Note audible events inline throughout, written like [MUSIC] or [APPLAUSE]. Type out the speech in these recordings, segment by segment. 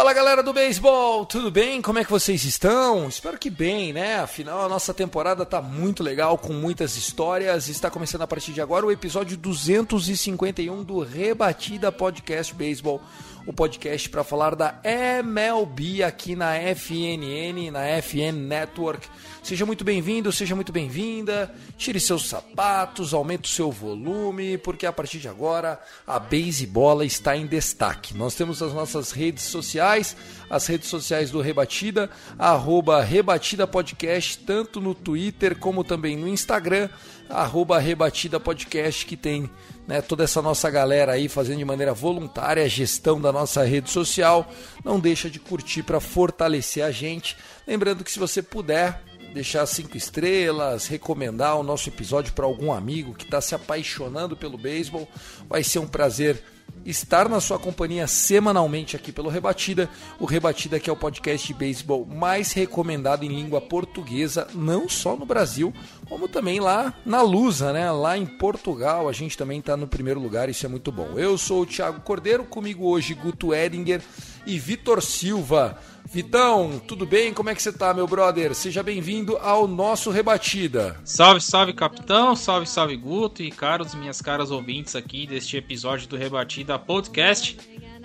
Fala galera do beisebol, tudo bem? Como é que vocês estão? Espero que bem, né? Afinal, a nossa temporada tá muito legal, com muitas histórias. Está começando a partir de agora o episódio 251 do Rebatida Podcast Beisebol, o podcast para falar da MLB aqui na FNN, na FN Network. Seja muito bem-vindo, seja muito bem-vinda. Tire seus sapatos, aumente o seu volume, porque a partir de agora a beisebola está em destaque. Nós temos as nossas redes sociais, as redes sociais do Rebatida, arroba Rebatida Podcast, tanto no Twitter como também no Instagram, arroba Rebatida Podcast, que tem né, toda essa nossa galera aí fazendo de maneira voluntária a gestão da nossa rede social. Não deixa de curtir para fortalecer a gente. Lembrando que se você puder deixar cinco estrelas, recomendar o nosso episódio para algum amigo que está se apaixonando pelo beisebol, vai ser um prazer estar na sua companhia semanalmente aqui pelo Rebatida. O Rebatida que é o podcast de beisebol mais recomendado em língua portuguesa, não só no Brasil, como também lá na Lusa, né? Lá em Portugal, a gente também está no primeiro lugar, isso é muito bom. Eu sou o Thiago Cordeiro, comigo hoje Guto Edinger e Vitor Silva. Vitão, tudo bem? Como é que você tá, meu brother? Seja bem-vindo ao nosso Rebatida. Salve, salve, capitão. Salve, salve, Guto e caros, minhas caras ouvintes aqui deste episódio do Rebatida Podcast.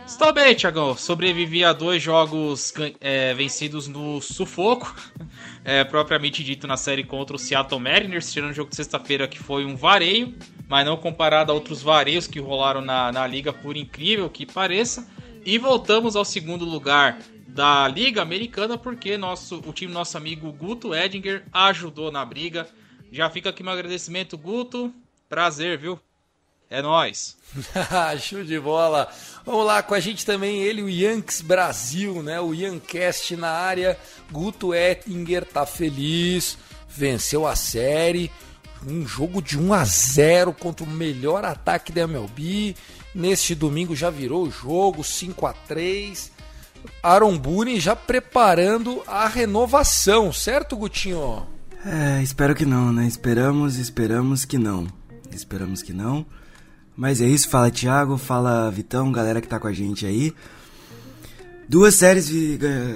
Estou bem, Tiagão. Sobrevivi a dois jogos é, vencidos no sufoco, [LAUGHS] é, propriamente dito na série contra o Seattle Mariners, tirando o jogo de sexta-feira que foi um vareio, mas não comparado a outros vareios que rolaram na, na liga, por incrível que pareça. E voltamos ao segundo lugar da Liga Americana, porque nosso, o time nosso amigo Guto Edinger ajudou na briga. Já fica aqui meu agradecimento, Guto. Prazer, viu? É nóis. [LAUGHS] Show de bola. Vamos lá, com a gente também ele, o Yankees Brasil, né? O Yancast na área. Guto Ettinger tá feliz, venceu a série. Um jogo de 1 a 0 contra o melhor ataque da MLB. Neste domingo já virou o jogo, 5 a 3 Aaron Boone já preparando a renovação, certo, Gutinho? É, espero que não, né? Esperamos, esperamos que não. Esperamos que não. Mas é isso, fala Thiago, fala Vitão, galera que tá com a gente aí. Duas séries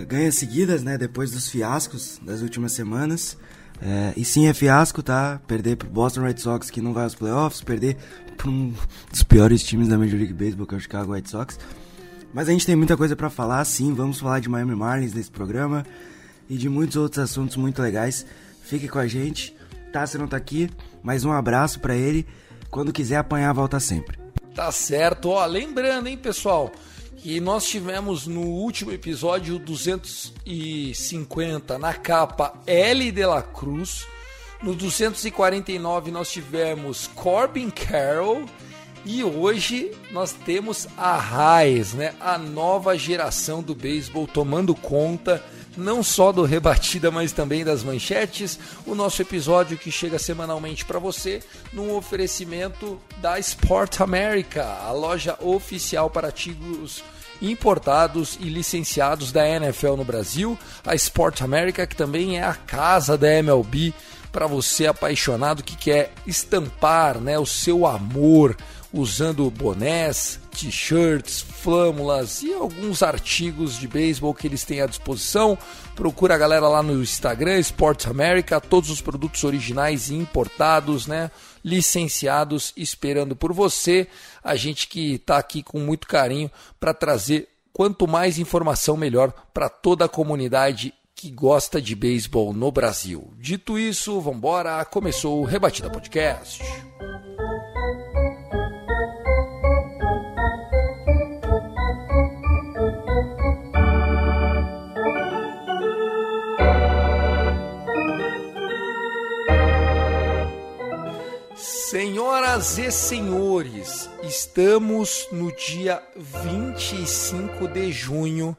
ganha seguidas, né? Depois dos fiascos das últimas semanas. É, e sim, é fiasco, tá? Perder pro Boston Red Sox que não vai aos playoffs, perder pra um dos piores times da Major League Baseball, que é o Chicago White Sox. Mas a gente tem muita coisa para falar, sim. Vamos falar de Miami Marlins nesse programa e de muitos outros assuntos muito legais. Fique com a gente. Tássio não tá aqui, mas um abraço para ele. Quando quiser apanhar, volta sempre. Tá certo. Ó, lembrando, hein, pessoal, que nós tivemos no último episódio 250 na capa L de la Cruz. No 249 nós tivemos Corbin Carroll e hoje nós temos a Raiz, né? A nova geração do beisebol tomando conta não só do Rebatida, mas também das manchetes. O nosso episódio que chega semanalmente para você num oferecimento da Sport America, a loja oficial para artigos importados e licenciados da NFL no Brasil. A Sport America, que também é a casa da MLB para você apaixonado que quer estampar, né, o seu amor usando bonés, t-shirts, flâmulas e alguns artigos de beisebol que eles têm à disposição. Procura a galera lá no Instagram, Sports America, todos os produtos originais e importados, né? Licenciados, esperando por você. A gente que está aqui com muito carinho para trazer quanto mais informação melhor para toda a comunidade que gosta de beisebol no Brasil. Dito isso, vamos embora. Começou o Rebatida Podcast. Senhoras e senhores, estamos no dia 25 de junho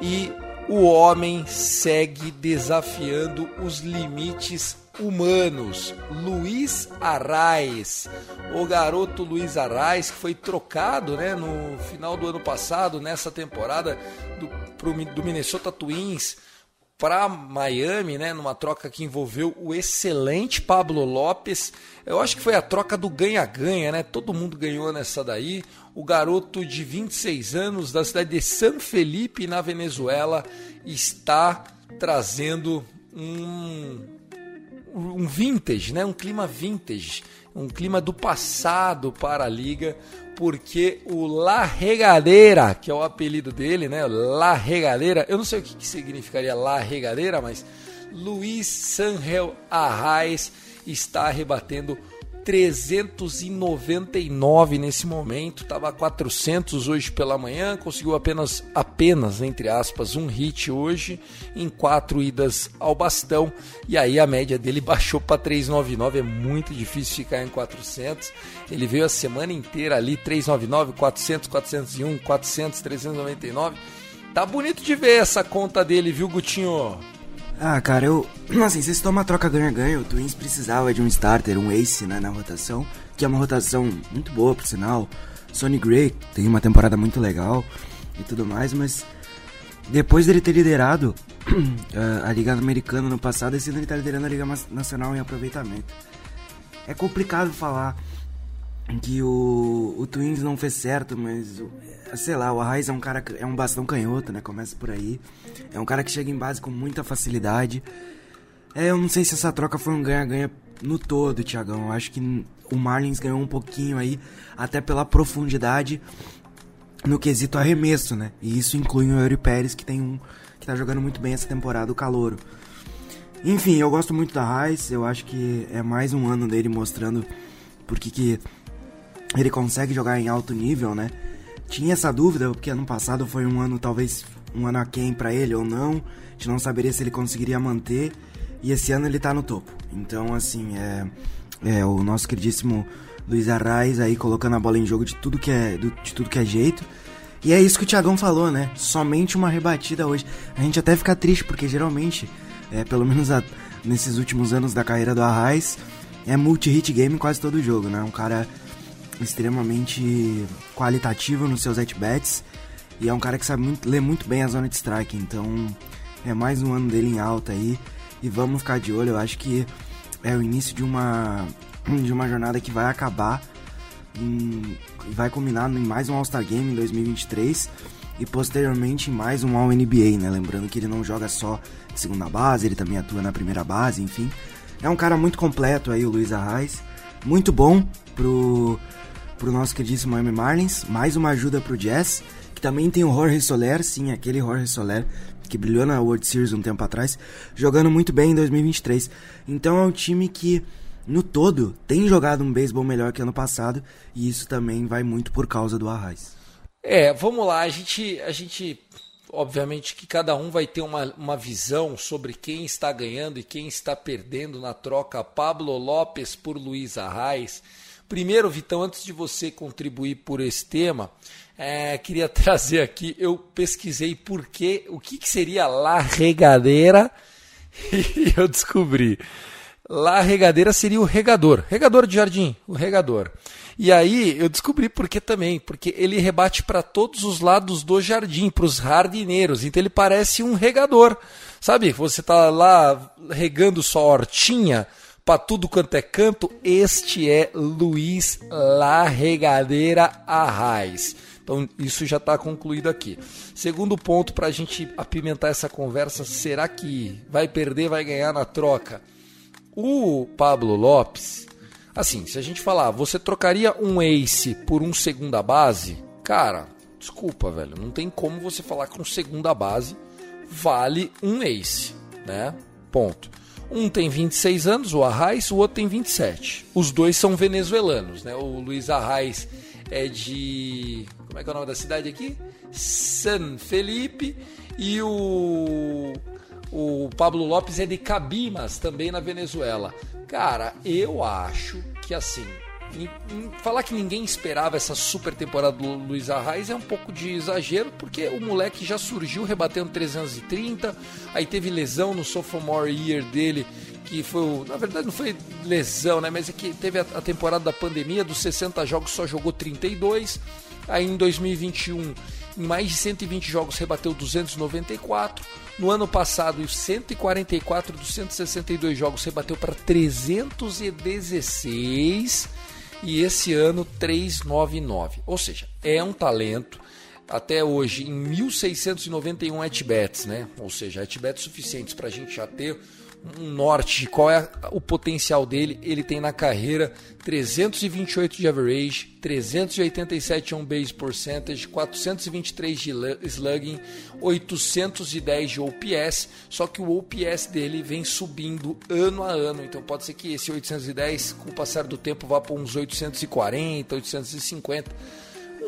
e o homem segue desafiando os limites humanos. Luiz Arraes, o garoto Luiz Arraes que foi trocado, né, no final do ano passado, nessa temporada do, pro, do Minnesota Twins para Miami, né, numa troca que envolveu o excelente Pablo Lopes. Eu acho que foi a troca do ganha-ganha, né? Todo mundo ganhou nessa daí. O garoto de 26 anos da cidade de San Felipe, na Venezuela, está trazendo um um vintage, né? Um clima vintage, um clima do passado para a liga, porque o La Regadeira, que é o apelido dele, né? La Regadeira, eu não sei o que, que significaria La Regadeira, mas Luiz Sanhel Arraes está rebatendo 399 nesse momento, estava 400 hoje pela manhã, conseguiu apenas, apenas, entre aspas, um hit hoje, em quatro idas ao bastão, e aí a média dele [LAUGHS] baixou para 399, é muito difícil ficar em 400, ele veio a semana inteira ali, 399, 400, 401, 400, 399, tá bonito de ver essa conta dele, viu, Gutinho? Ah, cara, eu. [CLEARS THROAT] Assim, se tomar troca ganha-ganha, o Twins precisava de um starter, um ace, né, na rotação, que é uma rotação muito boa, por sinal. Sonny Gray tem uma temporada muito legal e tudo mais, mas depois dele ter liderado [CLEARS THROAT] a Liga Americana no passado, esse ano ele tá liderando a Liga Nacional em aproveitamento. É complicado falar que o, o Twins não fez certo, mas sei lá, o Arraes é um cara é um bastão canhoto, né? Começa por aí. É um cara que chega em base com muita facilidade. É, eu não sei se essa troca foi um ganha-ganha no todo, Tiagão. Eu acho que o Marlins ganhou um pouquinho aí, até pela profundidade no quesito arremesso, né? E isso inclui o Yuri Pérez, que tem um que tá jogando muito bem essa temporada, o calouro. Enfim, eu gosto muito da Raiz, eu acho que é mais um ano dele mostrando porque que ele consegue jogar em alto nível, né? Tinha essa dúvida, porque ano passado foi um ano, talvez, um ano aquém para ele ou não. A gente não saberia se ele conseguiria manter. E esse ano ele tá no topo. Então, assim, é, é o nosso queridíssimo Luiz Arraes aí colocando a bola em jogo de tudo que é, de tudo que é jeito. E é isso que o Thiagão falou, né? Somente uma rebatida hoje. A gente até fica triste, porque geralmente, é, pelo menos a, nesses últimos anos da carreira do Arraes, é multi-hit game quase todo jogo, né? Um cara extremamente qualitativo nos seus at-bats e é um cara que sabe muito, ler muito bem a zona de strike, então é mais um ano dele em alta aí e vamos ficar de olho, eu acho que é o início de uma [CLEARS THROAT] de uma jornada que vai acabar vai culminar em mais um All-Star Game em 2023 e posteriormente em mais um All-NBA, né? Lembrando que ele não joga só de segunda base, ele também atua na primeira base, enfim. É um cara muito completo aí, o Luiz Arraes. Muito bom pro pro nosso queridíssimo Miami Marlins, mais uma ajuda pro Jazz, que também tem o Jorge Soler, sim, aquele Jorge Soler que brilhou na World Series um tempo atrás, jogando muito bem em 2023. Então é um time que no todo tem jogado um beisebol melhor que ano passado e isso também vai muito por causa do Arraes. É, vamos lá, a gente a gente obviamente que cada um vai ter uma, uma visão sobre quem está ganhando e quem está perdendo na troca Pablo Lopes por Luiz Arraes. Primeiro, Vitão, antes de você contribuir por esse tema, é, queria [LAUGHS] trazer aqui, eu pesquisei por que, o que, que seria la regadeira [LAUGHS] e eu descobri. La regadeira seria o regador, regador de jardim, o regador. E aí eu descobri por que também, porque ele rebate para todos os lados do jardim, para os jardineiros. Então ele parece um regador. Sabe, você está lá regando sua hortinha, para tudo quanto é canto, este é Luiz Larregadeira Arraes. Então, isso já está concluído aqui. Segundo ponto para a gente apimentar essa conversa: será que vai perder, vai ganhar na troca? O Pablo Lopes, assim, se a gente falar, você trocaria um ace por um segunda base? Cara, desculpa, velho, não tem como você falar que um segunda base vale um ace, né? Ponto. Um tem 26 anos, o Arraes, o outro tem 27. Os dois são venezuelanos, né? O Luiz Arraes é de. Como é que é o nome da cidade aqui? San Felipe. E o. O Pablo Lopes é de Cabimas, também na Venezuela. Cara, eu acho que assim, falar que ninguém esperava essa super temporada do Luiz Arraes é um pouco de exagero, porque o moleque já surgiu rebatendo 330, aí teve lesão no sophomore year dele, que foi, o, na verdade não foi lesão, né, mas é que teve a, a temporada da pandemia, dos 60 jogos só jogou 32, aí em 2021 em mais de 120 jogos rebateu 294. No ano passado, em 144 dos 162 jogos rebateu para 316 e esse ano 399. Ou seja, é um talento. Até hoje, em 1691 at-bats, né? Ou seja, at-bats suficientes para a gente já ter um norte de qual é o potencial dele. Ele tem na carreira 328 de average, 387 on base percentage, 423 de slugging, 810 de OPS. Só que o OPS dele vem subindo ano a ano. Então pode ser que esse 810, com o passar do tempo, vá para uns 840, 850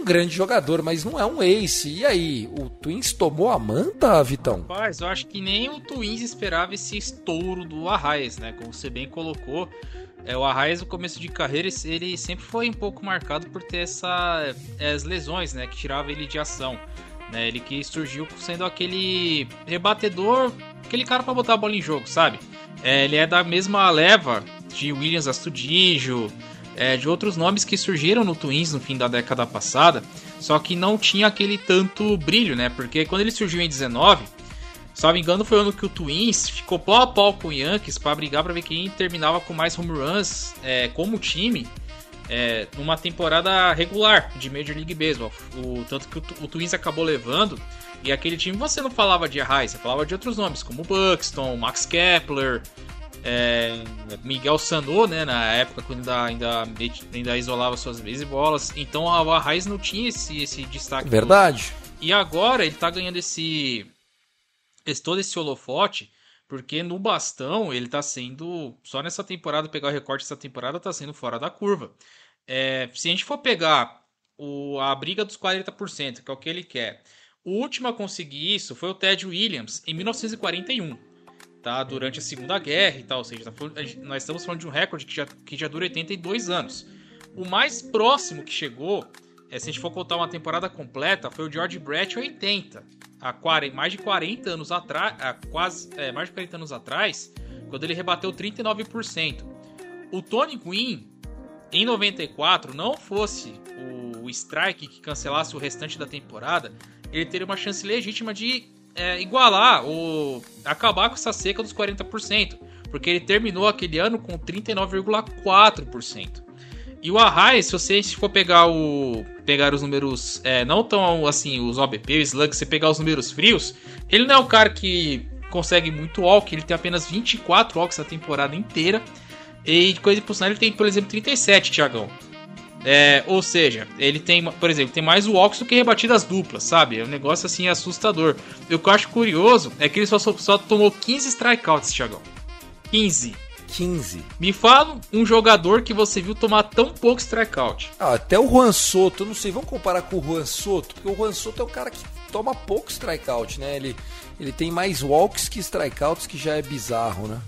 um grande jogador, mas não é um ace. E aí, o Twins tomou a manta, Vitão? Rapaz, eu acho que nem o Twins esperava esse estouro do Arraes, né? Como você bem colocou. É, o Arraes, no começo de carreira, ele sempre foi um pouco marcado por ter essa, as lesões, né? Que tirava ele de ação. Né, ele que surgiu sendo aquele rebatedor, aquele cara para botar a bola em jogo, sabe? É, ele é da mesma leva de Williams Astudillo, é, de outros nomes que surgiram no Twins no fim da década passada, só que não tinha aquele tanto brilho, né? Porque quando ele surgiu em 19, se não me engano, foi o ano que o Twins ficou pau a pau com o Yankees para brigar para ver quem terminava com mais home runs é, como time é, numa temporada regular de Major League Baseball. O, tanto que o, o, Twins acabou levando. E aquele time você não falava de Arraes, você falava de outros nomes, como Buxton, Max Kepler, é, Miguel Sano, né, na época quando ainda, ainda, ainda isolava suas bolas. Então a Arraes não tinha esse, esse destaque. Verdade. Todo. E agora ele tá ganhando esse, esse todo esse holofote, porque no bastão ele tá sendo, só nessa temporada, pegar o recorte dessa temporada, tá sendo fora da curva. É, se a gente for pegar o, a briga dos 40%, que é o que ele quer, o último a conseguir isso foi o Ted Williams em 1941 tá? Durante a Segunda Guerra e tal. Ou seja, tá nós estamos falando de um recorde que já, que já dura 82 anos. O mais próximo que chegou, é, se a gente for contar uma temporada completa, foi o George Brett 80. Há 40, mais de 40 anos atrás, quase é, mais de 40 anos atrás, quando ele rebateu 39%. O Tony Gwynn, em 94, não fosse o strike que cancelasse o restante da temporada, ele teria uma chance legítima de é, igualar ou acabar com essa seca dos 40%, porque ele terminou aquele ano com 39,4%. E o Arraes, se você for pegar o pegar os números é, não tão assim, os OBP, o Slug, você pegar os números frios, ele não é o cara que consegue muito walk, ele tem apenas 24 walks a temporada inteira. E coisa sinal, ele tem, por exemplo, 37, Thiagão. É, ou seja, ele tem, por exemplo, tem mais walks do que rebatidas duplas, sabe? É um negócio assim assustador. O que eu acho curioso é que ele só, só tomou 15 strikeouts, Thiagão. 15. 15. Me fala um jogador que você viu tomar tão pouco strikeout. Ah, até o Juan Soto, eu não sei, vamos comparar com o Juan Soto, porque o Juan Soto é o cara que toma pouco strikeout, né? Ele, ele tem mais walks que strikeouts, que já é bizarro, né?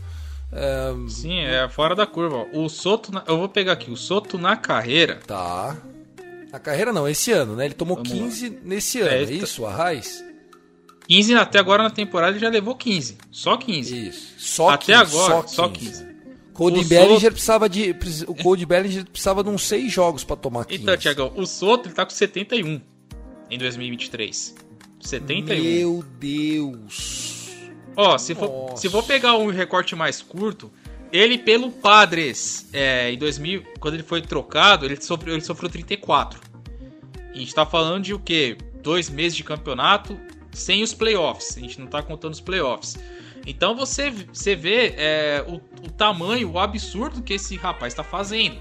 Sim, é fora da curva. O Soto, na... eu vou pegar aqui, o Soto na carreira. Tá. Na carreira não, esse ano, né? Ele tomou Vamos 15 lá. nesse ano, é, é isso, a Raiz? 15 até agora na temporada ele já levou 15. Só 15. Isso. Só até 15, agora, só 15. Só 15. Cody o Bellinger Soto... precisava de. O Cody Bellinger precisava de uns 6 jogos para tomar 15. Então, Tiagão, o Soto ele tá com 71 em 2023. 71. Meu Deus. Ó, se for, se for pegar um recorte mais curto, ele pelo Padres, é, em 2000, quando ele foi trocado, ele sofreu, ele sofreu 34. E a gente tá falando de o quê? Dois meses de campeonato sem os playoffs. A gente não tá contando os playoffs. Então você, você vê é, o, o, tamanho, o absurdo que esse rapaz está fazendo.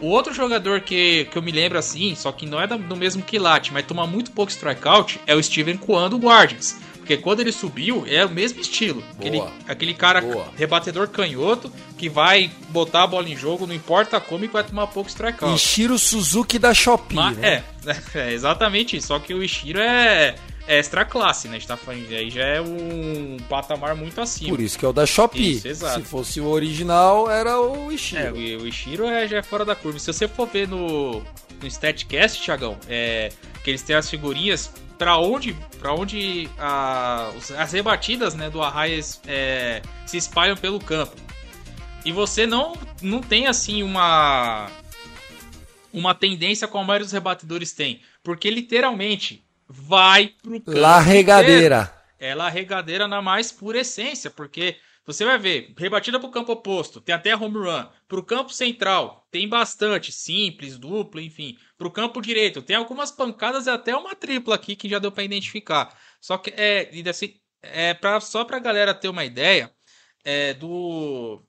O outro jogador que, que eu me lembro assim, só que não é do mesmo quilate, mas toma muito pouco strikeout, é o Steven Kwan do Guardians. Porque quando ele subiu, é o mesmo estilo. Aquele, aquele cara Boa. rebatedor canhoto que vai botar a bola em jogo, não importa como, e vai tomar pouco strikeout. Ishiro Suzuki da Shopee, Mas, né? é, [LAUGHS] é, exatamente isso. Só que o Ishiro é extra classe, né? A gente tá falando, aí já é um patamar muito acima. Por isso que é o da Shopee. Isso, exato. Se fosse o original, era o É, Ishiro. o o Ishiro é, já é fora da curva. Se você for ver no, no StatCast, Thiagão, é, que eles têm as figurinhas pra onde, pra onde a- as rebatidas né, do Arraias é, se espalham pelo campo. E você não, não tem assim uma uma tendência como a maioria dos rebatedores tem. Porque literalmente vai pro campo. La inteiro regadeira. ela é regadeira na mais pura essência, porque você vai ver, rebatida pro campo oposto, tem até home run. Pro campo central, tem bastante, simples, duplo, enfim. Pro campo direito, tem algumas pancadas e até uma tripla aqui que já deu pra identificar. Só que é, assim, é pra, só pra galera ter uma ideia é, do,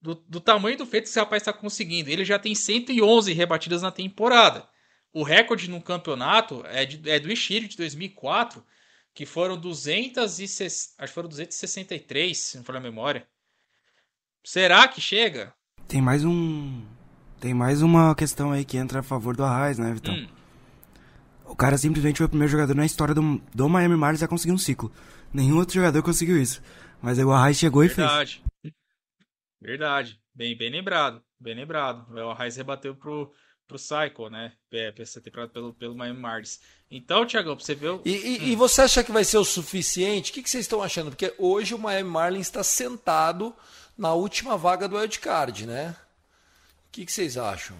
do, do tamanho do feito que esse rapaz está conseguindo. Ele já tem 111 rebatidas na temporada. O recorde no campeonato é, de- é do Ishiro de 2004, que foram 206, acho que foram 263, se não for a memória. Será que chega? Tem mais um. Tem mais uma questão aí que entra a favor do Arraes, né, Vitão? Hum, O cara simplesmente foi o primeiro jogador na história do, do Miami Marlins a conseguir um ciclo. Nenhum outro jogador conseguiu isso. Mas aí o Arraes chegou e fez. verdade. Verdade. Bem, bem lembrado. Bem lembrado. O Raiz rebateu pro, pro Cycle, né? É, pra essa temporada pelo, pelo Miami Marlins. Então, Thiagão, pra você o. E, e- e você acha que vai ser o suficiente? O que, que vocês estão achando? Porque hoje o Miami Marlins está sentado na última vaga do wildcard, né? O que, que vocês acham?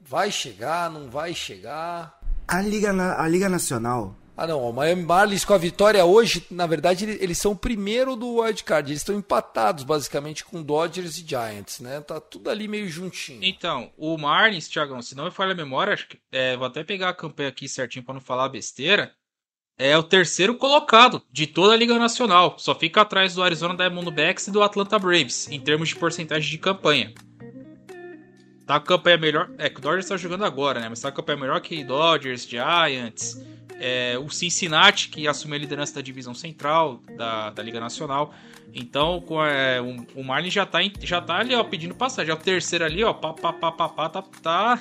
Vai chegar, não vai chegar? A Liga, Na- a Liga Nacional. Ah, não. O Miami Marlins com a vitória hoje, na verdade, ele- eles são o primeiro do wildcard. Eles estão empatados, basicamente, com Dodgers e Giants, né? Tá tudo ali meio juntinho. Então, o Marlins, Thiagão, se não me falha a memória, acho que, é, vou até pegar a campanha aqui certinho pra não falar besteira. É o terceiro colocado de toda a Liga Nacional. Só fica atrás do Arizona Diamondbacks e do Atlanta Braves, em termos de porcentagem de campanha. Tá a campanha melhor. É que o Dodgers tá jogando agora, né? Mas tá a campanha melhor que Dodgers, Giants, é, o Cincinnati, que assumiu a liderança da divisão central da, da Liga Nacional. Então, com, é, o, o Marlins já tá, em- já tá ali, ó, pedindo passagem. É o terceiro ali, ó, pá, pá, pá, pá, pá, tá, tá-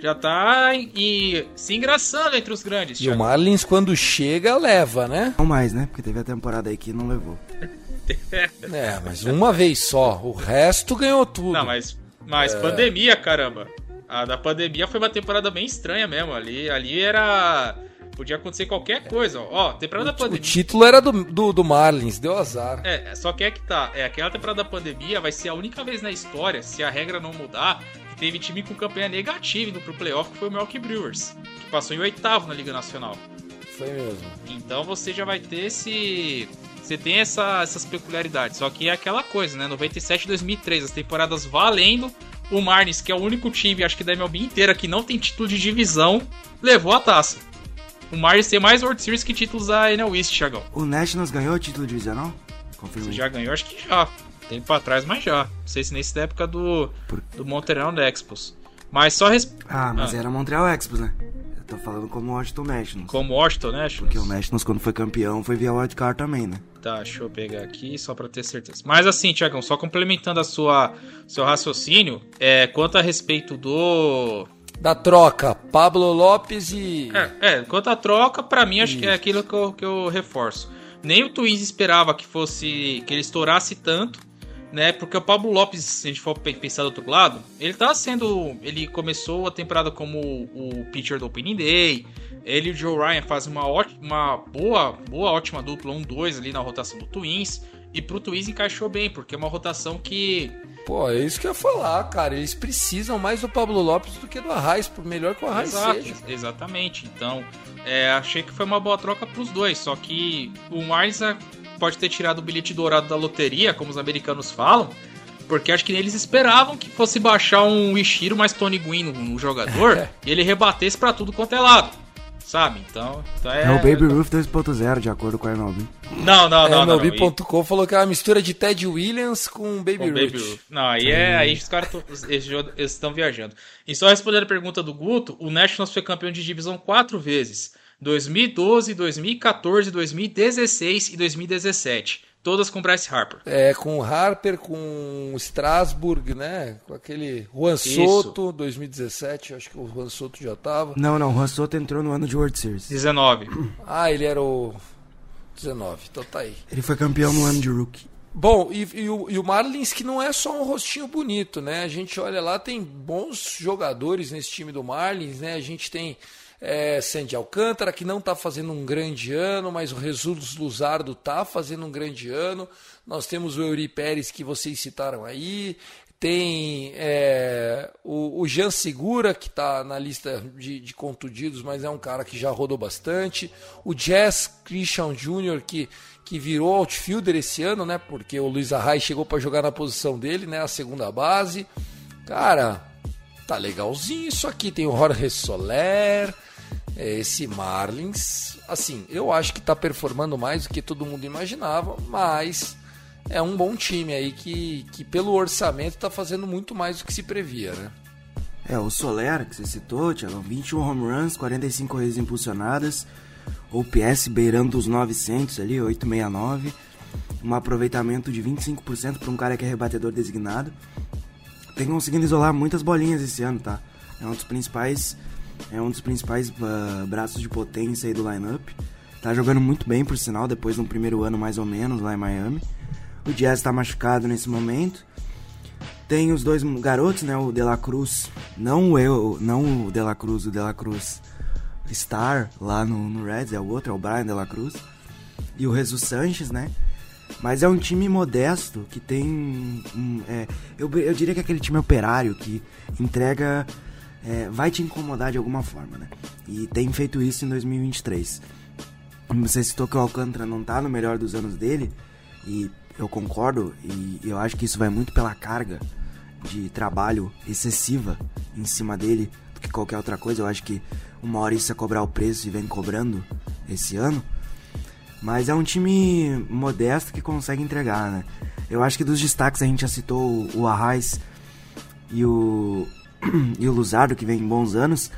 já tá em- e se engraçando entre os grandes. E o. Marlins, quando chega, leva, né? Não mais, né? Porque teve a temporada aí que não levou. [LAUGHS] É, mas uma vez só. O resto ganhou tudo. Não, mas, mas pandemia, caramba. A da pandemia foi uma temporada bem estranha mesmo. Ali, ali era. Podia acontecer qualquer coisa. Ó, Ó, temporada da O pandemia. título era do, do, do Marlins, deu azar. É, só que é que tá. É, aquela temporada da pandemia vai ser a única vez na história, se a regra não mudar, que teve time com campanha negativa indo pro playoff, que foi o Milwaukee Brewers, que passou em oitavo na Liga Nacional. Foi mesmo. Então você já vai ter esse. Você tem essa- essas peculiaridades. Só que é aquela coisa, né? 97 e 2003, as temporadas valendo. O Marlins, que é o único time, acho que da MLB inteira, que não tem título de divisão, levou a taça. O Marlins tem mais World Series que títulos da NL East, Thiagão. O Nationals ganhou o título divisional? Confirma já ganhou? Acho que já. Tempo pra trás, mas já. Não sei se nesse da época do, Por- do Montreal Expos. Mas só res... Ah, mas Ah. era Montreal Expos, né? Eu tô falando como Washington Nationals. como Washington, né? Porque o Nationals, quando foi campeão, foi via wildcard também, né? Tá, deixa eu pegar aqui só pra ter certeza. Mas assim, Tiagão, só complementando a sua seu raciocínio, é, quanto a respeito do. Da troca, Pablo Lopes e. É, é quanto à troca, pra mim acho que é aquilo que eu, que eu reforço. Nem o Twins esperava que fosse. que ele estourasse tanto, né? Porque o Pablo Lopes, se a gente for pe- pensar do outro lado, ele tá sendo. Ele começou a temporada como o pitcher do Opening Day. Ele e o Joe Ryan fazem uma, ótima, uma boa, boa, ótima dupla, um dois ali na rotação do Twins. E pro Twins encaixou bem, porque é uma rotação que. Pô, é isso que eu ia falar, cara. Eles precisam mais do Pablo Lopes do que do Arraes, por melhor que o Arraes Exato, seja. exatamente. Então, é, achei que foi uma boa troca pros dois. Só que o é, pode ter tirado o bilhete dourado da loteria, como os americanos falam. Porque acho que eles esperavam que fosse baixar um Ishiro mais Tony Gwynn no, no jogador [LAUGHS] e ele rebatesse pra tudo quanto é lado. Sabe? Então, então é. É, o Baby Ruth 2.0, de acordo com a MLB. Não, não, É, não. não. MLB.com falou que é uma mistura de Ted Williams com Baby Com Ruth. Baby Ruth. Não, aí é. Aí os caras estão viajando. E só respondendo a pergunta do Guto, o Nationals foi campeão de divisão quatro vezes: 2012, 2014, 2016 e 2017. Todas com Bryce Harper. É, com o Harper, com o Strasburg, né? Com aquele Juan Soto, 2017, acho que o Juan Soto já tava. Não, não, o Juan Soto entrou no ano de World Series. 19. Ah, ele era o 19, então tá aí. Ele foi campeão no ano de rookie. Bom, e, e, o, e o Marlins que não é só um rostinho bonito, né? A gente olha lá, tem bons jogadores nesse time do Marlins, né? A gente tem é, Sandy Alcântara, que não está fazendo um grande ano, mas o Jesus Luzardo está fazendo um grande ano. Nós temos o Euri Pérez, que vocês citaram aí. Tem é, o, o Jean Segura, que está na lista de, de contundidos, mas é um cara que já rodou bastante. O Jazz Christian Jr., que, que virou outfielder esse ano, né? Porque o Luiz Arraes chegou para jogar na posição dele, né? A segunda base. Cara, tá legalzinho isso aqui. Tem o Jorge Soler, esse Marlins. Assim, eu acho que tá performando mais do que todo mundo imaginava, mas é um bom time aí que, que pelo orçamento tá fazendo muito mais do que se previa, né? É, o Soler, que você citou, Thiago, 21 home runs, 45 corridas impulsionadas, OPS beirando os 900 ali, 869, um aproveitamento de 25% para um cara que é rebatedor designado. Tem conseguido isolar muitas bolinhas esse ano, tá? É um dos principais, é um dos principais uh, braços de potência aí do lineup. Tá jogando muito bem, por sinal, depois de um primeiro ano mais ou menos lá em Miami. O Jazz tá machucado nesse momento. Tem os dois garotos, né? O De La Cruz, não eu, não o De La Cruz, o De La Cruz Star lá no, no Reds, é o outro, é o Brian De La Cruz. E o Jesus Sanches, né? Mas é um time modesto que tem. Um, é, eu, eu diria que é aquele time operário que entrega. É, vai te incomodar de alguma forma, né? E tem feito isso em 2023. Você citou que o Alcântara não tá no melhor dos anos dele, e eu concordo, e eu acho que isso vai muito pela carga de trabalho excessiva em cima dele do que qualquer outra coisa. Eu acho que hora isso é cobrar o preço e vem cobrando esse ano. Mas é um time modesto que consegue entregar, né? Eu acho que dos destaques a gente já citou o Arraes e o, e o Luzardo, que vem em bons anos.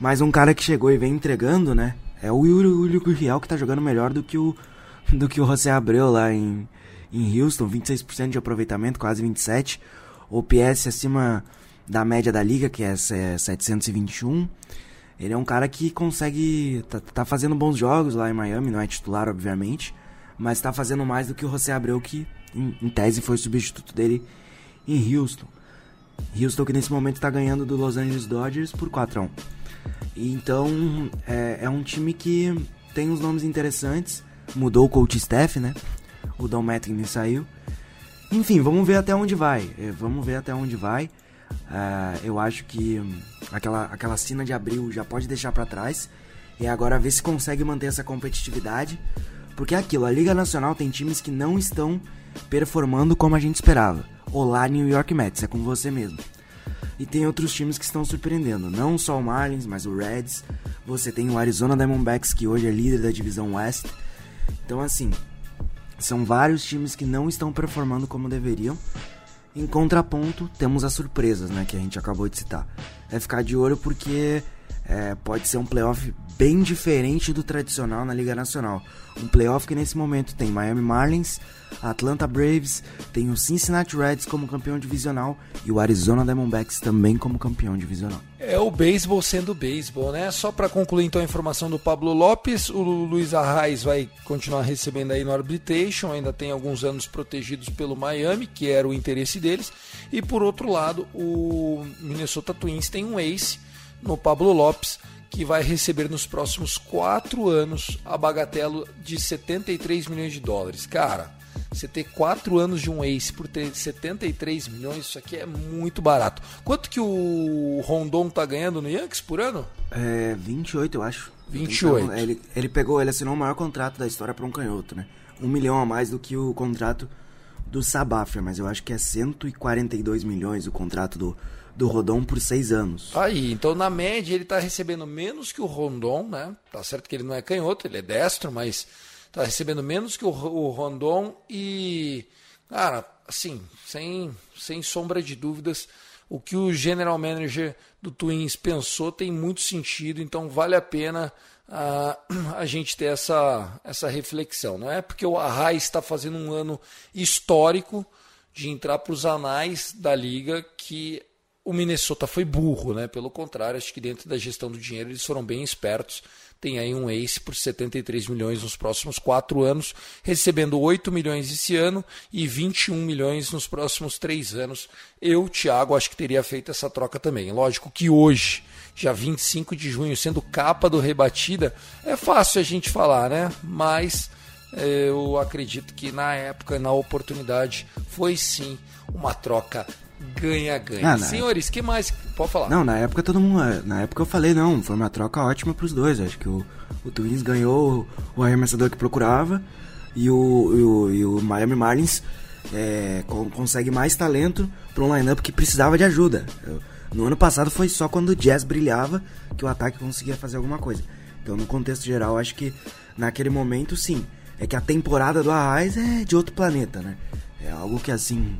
Mas um cara que chegou e vem entregando, né? É o William Gurriel, que tá jogando melhor do que o, [LAUGHS] do que o José Abreu lá em, em Houston. 26% de aproveitamento, quase 27%. OPS acima da média da liga, que é 721. Ele é um cara que consegue. Tá, tá, fazendo bons jogos lá em Miami, não é titular, obviamente. Mas tá fazendo mais do que o José Abreu, que em, em tese foi substituto dele em Houston. Houston que nesse momento tá ganhando do Los Angeles Dodgers por 4 a 1 Então é, é um time que tem uns nomes interessantes. Mudou o coach staff, né? O Don Mattingly saiu. Enfim, vamos ver até onde vai. É, vamos ver até onde vai. Uh, eu acho que aquela, aquela cena de abril já pode deixar para trás. E agora ver se consegue manter essa competitividade. Porque é aquilo, a Liga Nacional tem times que não estão performando como a gente esperava. Olá, New York Mets, é com você mesmo. E tem outros times que estão surpreendendo. Não só o Marlins, mas o Reds. Você tem o Arizona Diamondbacks, que hoje é líder da divisão West. Então, assim, são vários times que não estão performando como deveriam. Em contraponto, temos as surpresas, né, que a gente acabou de citar. É ficar de olho porque é, pode ser um playoff bem diferente do tradicional na Liga Nacional. Um playoff que nesse momento tem Miami Marlins, Atlanta Braves, tem o Cincinnati Reds como campeão divisional e o Arizona Diamondbacks também como campeão divisional. É o beisebol sendo beisebol, né? Só para concluir então a informação do Pablo Lopes, o Luiz Arraes vai continuar recebendo aí no arbitration, ainda tem alguns anos protegidos pelo Miami, que era o interesse deles, e por outro lado, o Minnesota Twins tem um ace no Pablo Lopes, que vai receber nos próximos quatro anos a bagatela de 73 milhões de dólares. Cara, você ter quatro anos de um ace por ter 73 milhões, isso aqui é muito barato. Quanto que o Rondon tá ganhando no Yankees por ano? É, 28, eu acho. 28. Então, ele, ele pegou, ele assinou o maior contrato da história para um canhoto, né? Um milhão a mais do que o contrato do Sabafia, mas eu acho que é 142 milhões o contrato do, do Rodon por seis anos. Aí, então na média ele está recebendo menos que o Rondon, né? Tá certo que ele não é canhoto, ele é destro, mas tá recebendo menos que o, o Rondon e, cara, assim, sem, sem sombra de dúvidas, o que o general manager do Twins pensou tem muito sentido, então vale a pena a, [CLEARS THROAT] a gente ter essa, essa reflexão. Não é porque o Arraes está fazendo um ano histórico de entrar para os anais da liga que o Minnesota foi burro, né? Pelo contrário, acho que dentro da gestão do dinheiro eles foram bem espertos. Tem aí um ace por 73 milhões nos próximos quatro anos, recebendo 8 milhões esse ano e 21 milhões nos próximos três anos. Eu, Thiago, acho que teria feito essa troca também. Lógico que hoje, já 25 de junho, sendo capa do rebatida, é fácil a gente falar, né? Mas eh, eu acredito que na época, na oportunidade, foi sim uma troca ganha-ganha. Ah, Senhores, que mais? Pode falar. Não, na época todo mundo. Na época eu falei, não, foi uma troca ótima pros dois. Acho que o, o Twins ganhou o arremessador que procurava e o, e o, e o Miami Marlins é, consegue mais talento para um lineup que precisava de ajuda. No ano passado foi só quando o Jazz brilhava que o ataque conseguia fazer alguma coisa. Então, no contexto geral, acho que naquele momento, sim. É que a temporada do Arraes é de outro planeta, né? É algo que, assim,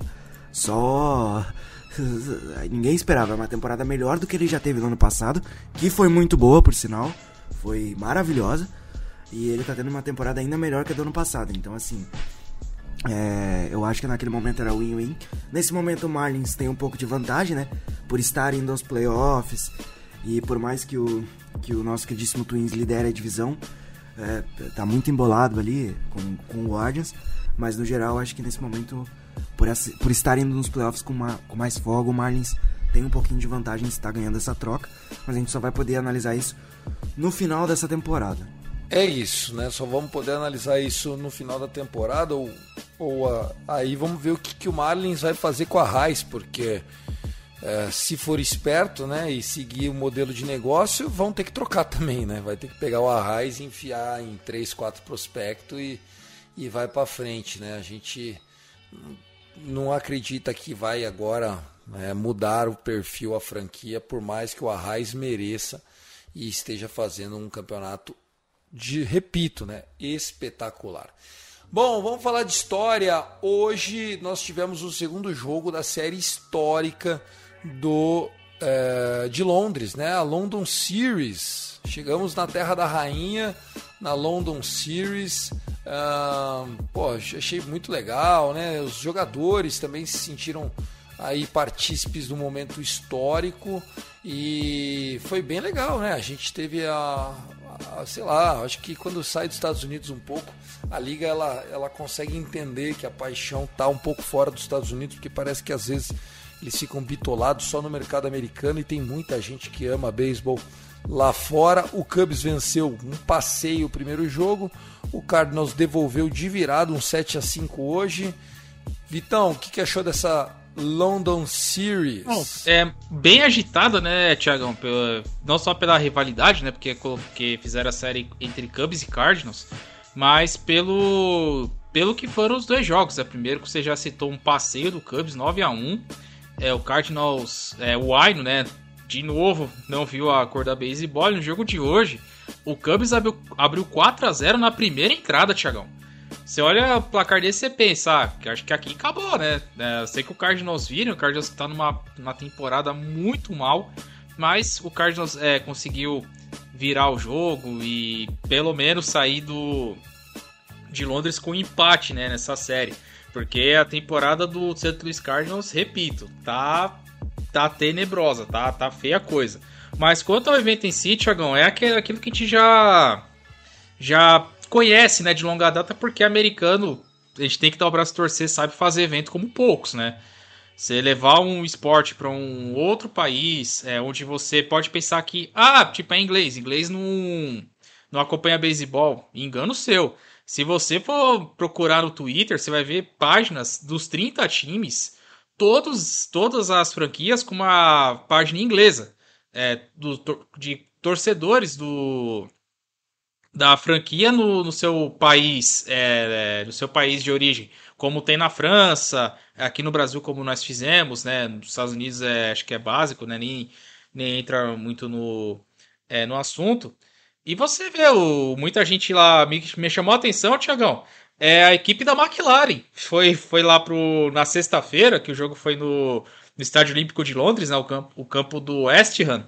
só. Ninguém esperava. Uma temporada melhor do que ele já teve no ano passado, que foi muito boa, por sinal. Foi maravilhosa. E ele tá tendo uma temporada ainda melhor que a do ano passado. Então, assim, é, eu acho que naquele momento era win-win. Nesse momento o Marlins tem um pouco de vantagem, né? Por estar indo aos playoffs e por mais que o, que o nosso queridíssimo Twins lidere a divisão, é, tá muito embolado ali com, com o Guardians. Mas no geral, acho que nesse momento, por, essa, por estar indo nos playoffs com, uma, com mais folga, o Marlins tem um pouquinho de vantagem de estar ganhando essa troca. Mas a gente só vai poder analisar isso no final dessa temporada. É isso, né? Só vamos poder analisar isso no final da temporada ou, ou uh, aí vamos ver o que, que o Marlins vai fazer com a Raiz, porque uh, se for esperto, né, e seguir o modelo de negócio, vão ter que trocar também, né? Vai ter que pegar o Arraiz enfiar em 3, 4 prospectos e, e vai para frente, né? A gente não acredita que vai agora né, mudar o perfil, a franquia, por mais que o Arraiz mereça e esteja fazendo um campeonato de, repito, né, espetacular. Bom, vamos falar de história. Hoje nós tivemos o segundo jogo da série histórica do é, de Londres, né? A London Series. Chegamos na Terra da Rainha, na London Series. Ah, pô, achei muito legal, né? Os jogadores também se sentiram aí partícipes do momento histórico e foi bem legal, né? A gente teve a, a, sei lá, acho que quando sai dos Estados Unidos um pouco, a liga ela, ela consegue entender que a paixão tá um pouco fora dos Estados Unidos, porque parece que às vezes eles ficam bitolados só no mercado americano e tem muita gente que ama beisebol lá fora. O Cubs venceu um passeio o primeiro jogo, o Cardinals devolveu de virado um 7 a 5 hoje. Vitão, o que, que achou dessa London Series. Bom, é bem agitada, né, Tiagão? Não só pela rivalidade, né? Porque, porque fizeram a série entre Cubs e Cardinals, mas pelo, pelo que foram os dois jogos. É, primeiro que você já citou um passeio do Cubs 9 a 1 é, O Cardinals, é, o Aino, né? De novo, não viu a cor da baseball. No jogo de hoje, o Cubs abriu, abriu 4 a 0 na primeira entrada, Tiagão. Você olha o placar desse e pensa, ah, que acho que aqui acabou, né? É, sei que o Cardinals viram, o Cardinals tá numa, numa temporada muito mal, mas o Cardinals é, conseguiu virar o jogo e pelo menos sair do de Londres com empate, né, nessa série. Porque a temporada do St. Louis Cardinals, repito, tá tá tenebrosa, tá tá feia a coisa. Mas quanto ao evento em si, Thiagão, é aquilo que a gente já já conhece, né, de longa data, porque americano, a gente tem que dar o braço torcer, sabe fazer evento como poucos, né? Você levar um esporte para um outro país, é, onde você pode pensar que, ah, tipo, é inglês, inglês não, não acompanha beisebol, engano seu. Se você for procurar no Twitter, você vai ver páginas dos 30 times, todos, todas as franquias com uma página inglesa, é, do, de torcedores do, da franquia no, no seu país, é, é, no seu país de origem, como tem na França, aqui no Brasil como nós fizemos, né? Nos Estados Unidos é, acho que é básico, né? Nem, nem entra muito no, é, no assunto. E você vê, o, muita gente lá me, me chamou a atenção, Tiagão. É a equipe da McLaren. Foi, foi lá pro, na sexta-feira, que o jogo foi no, no Estádio Olímpico de Londres, né, o, campo, o campo do West Ham.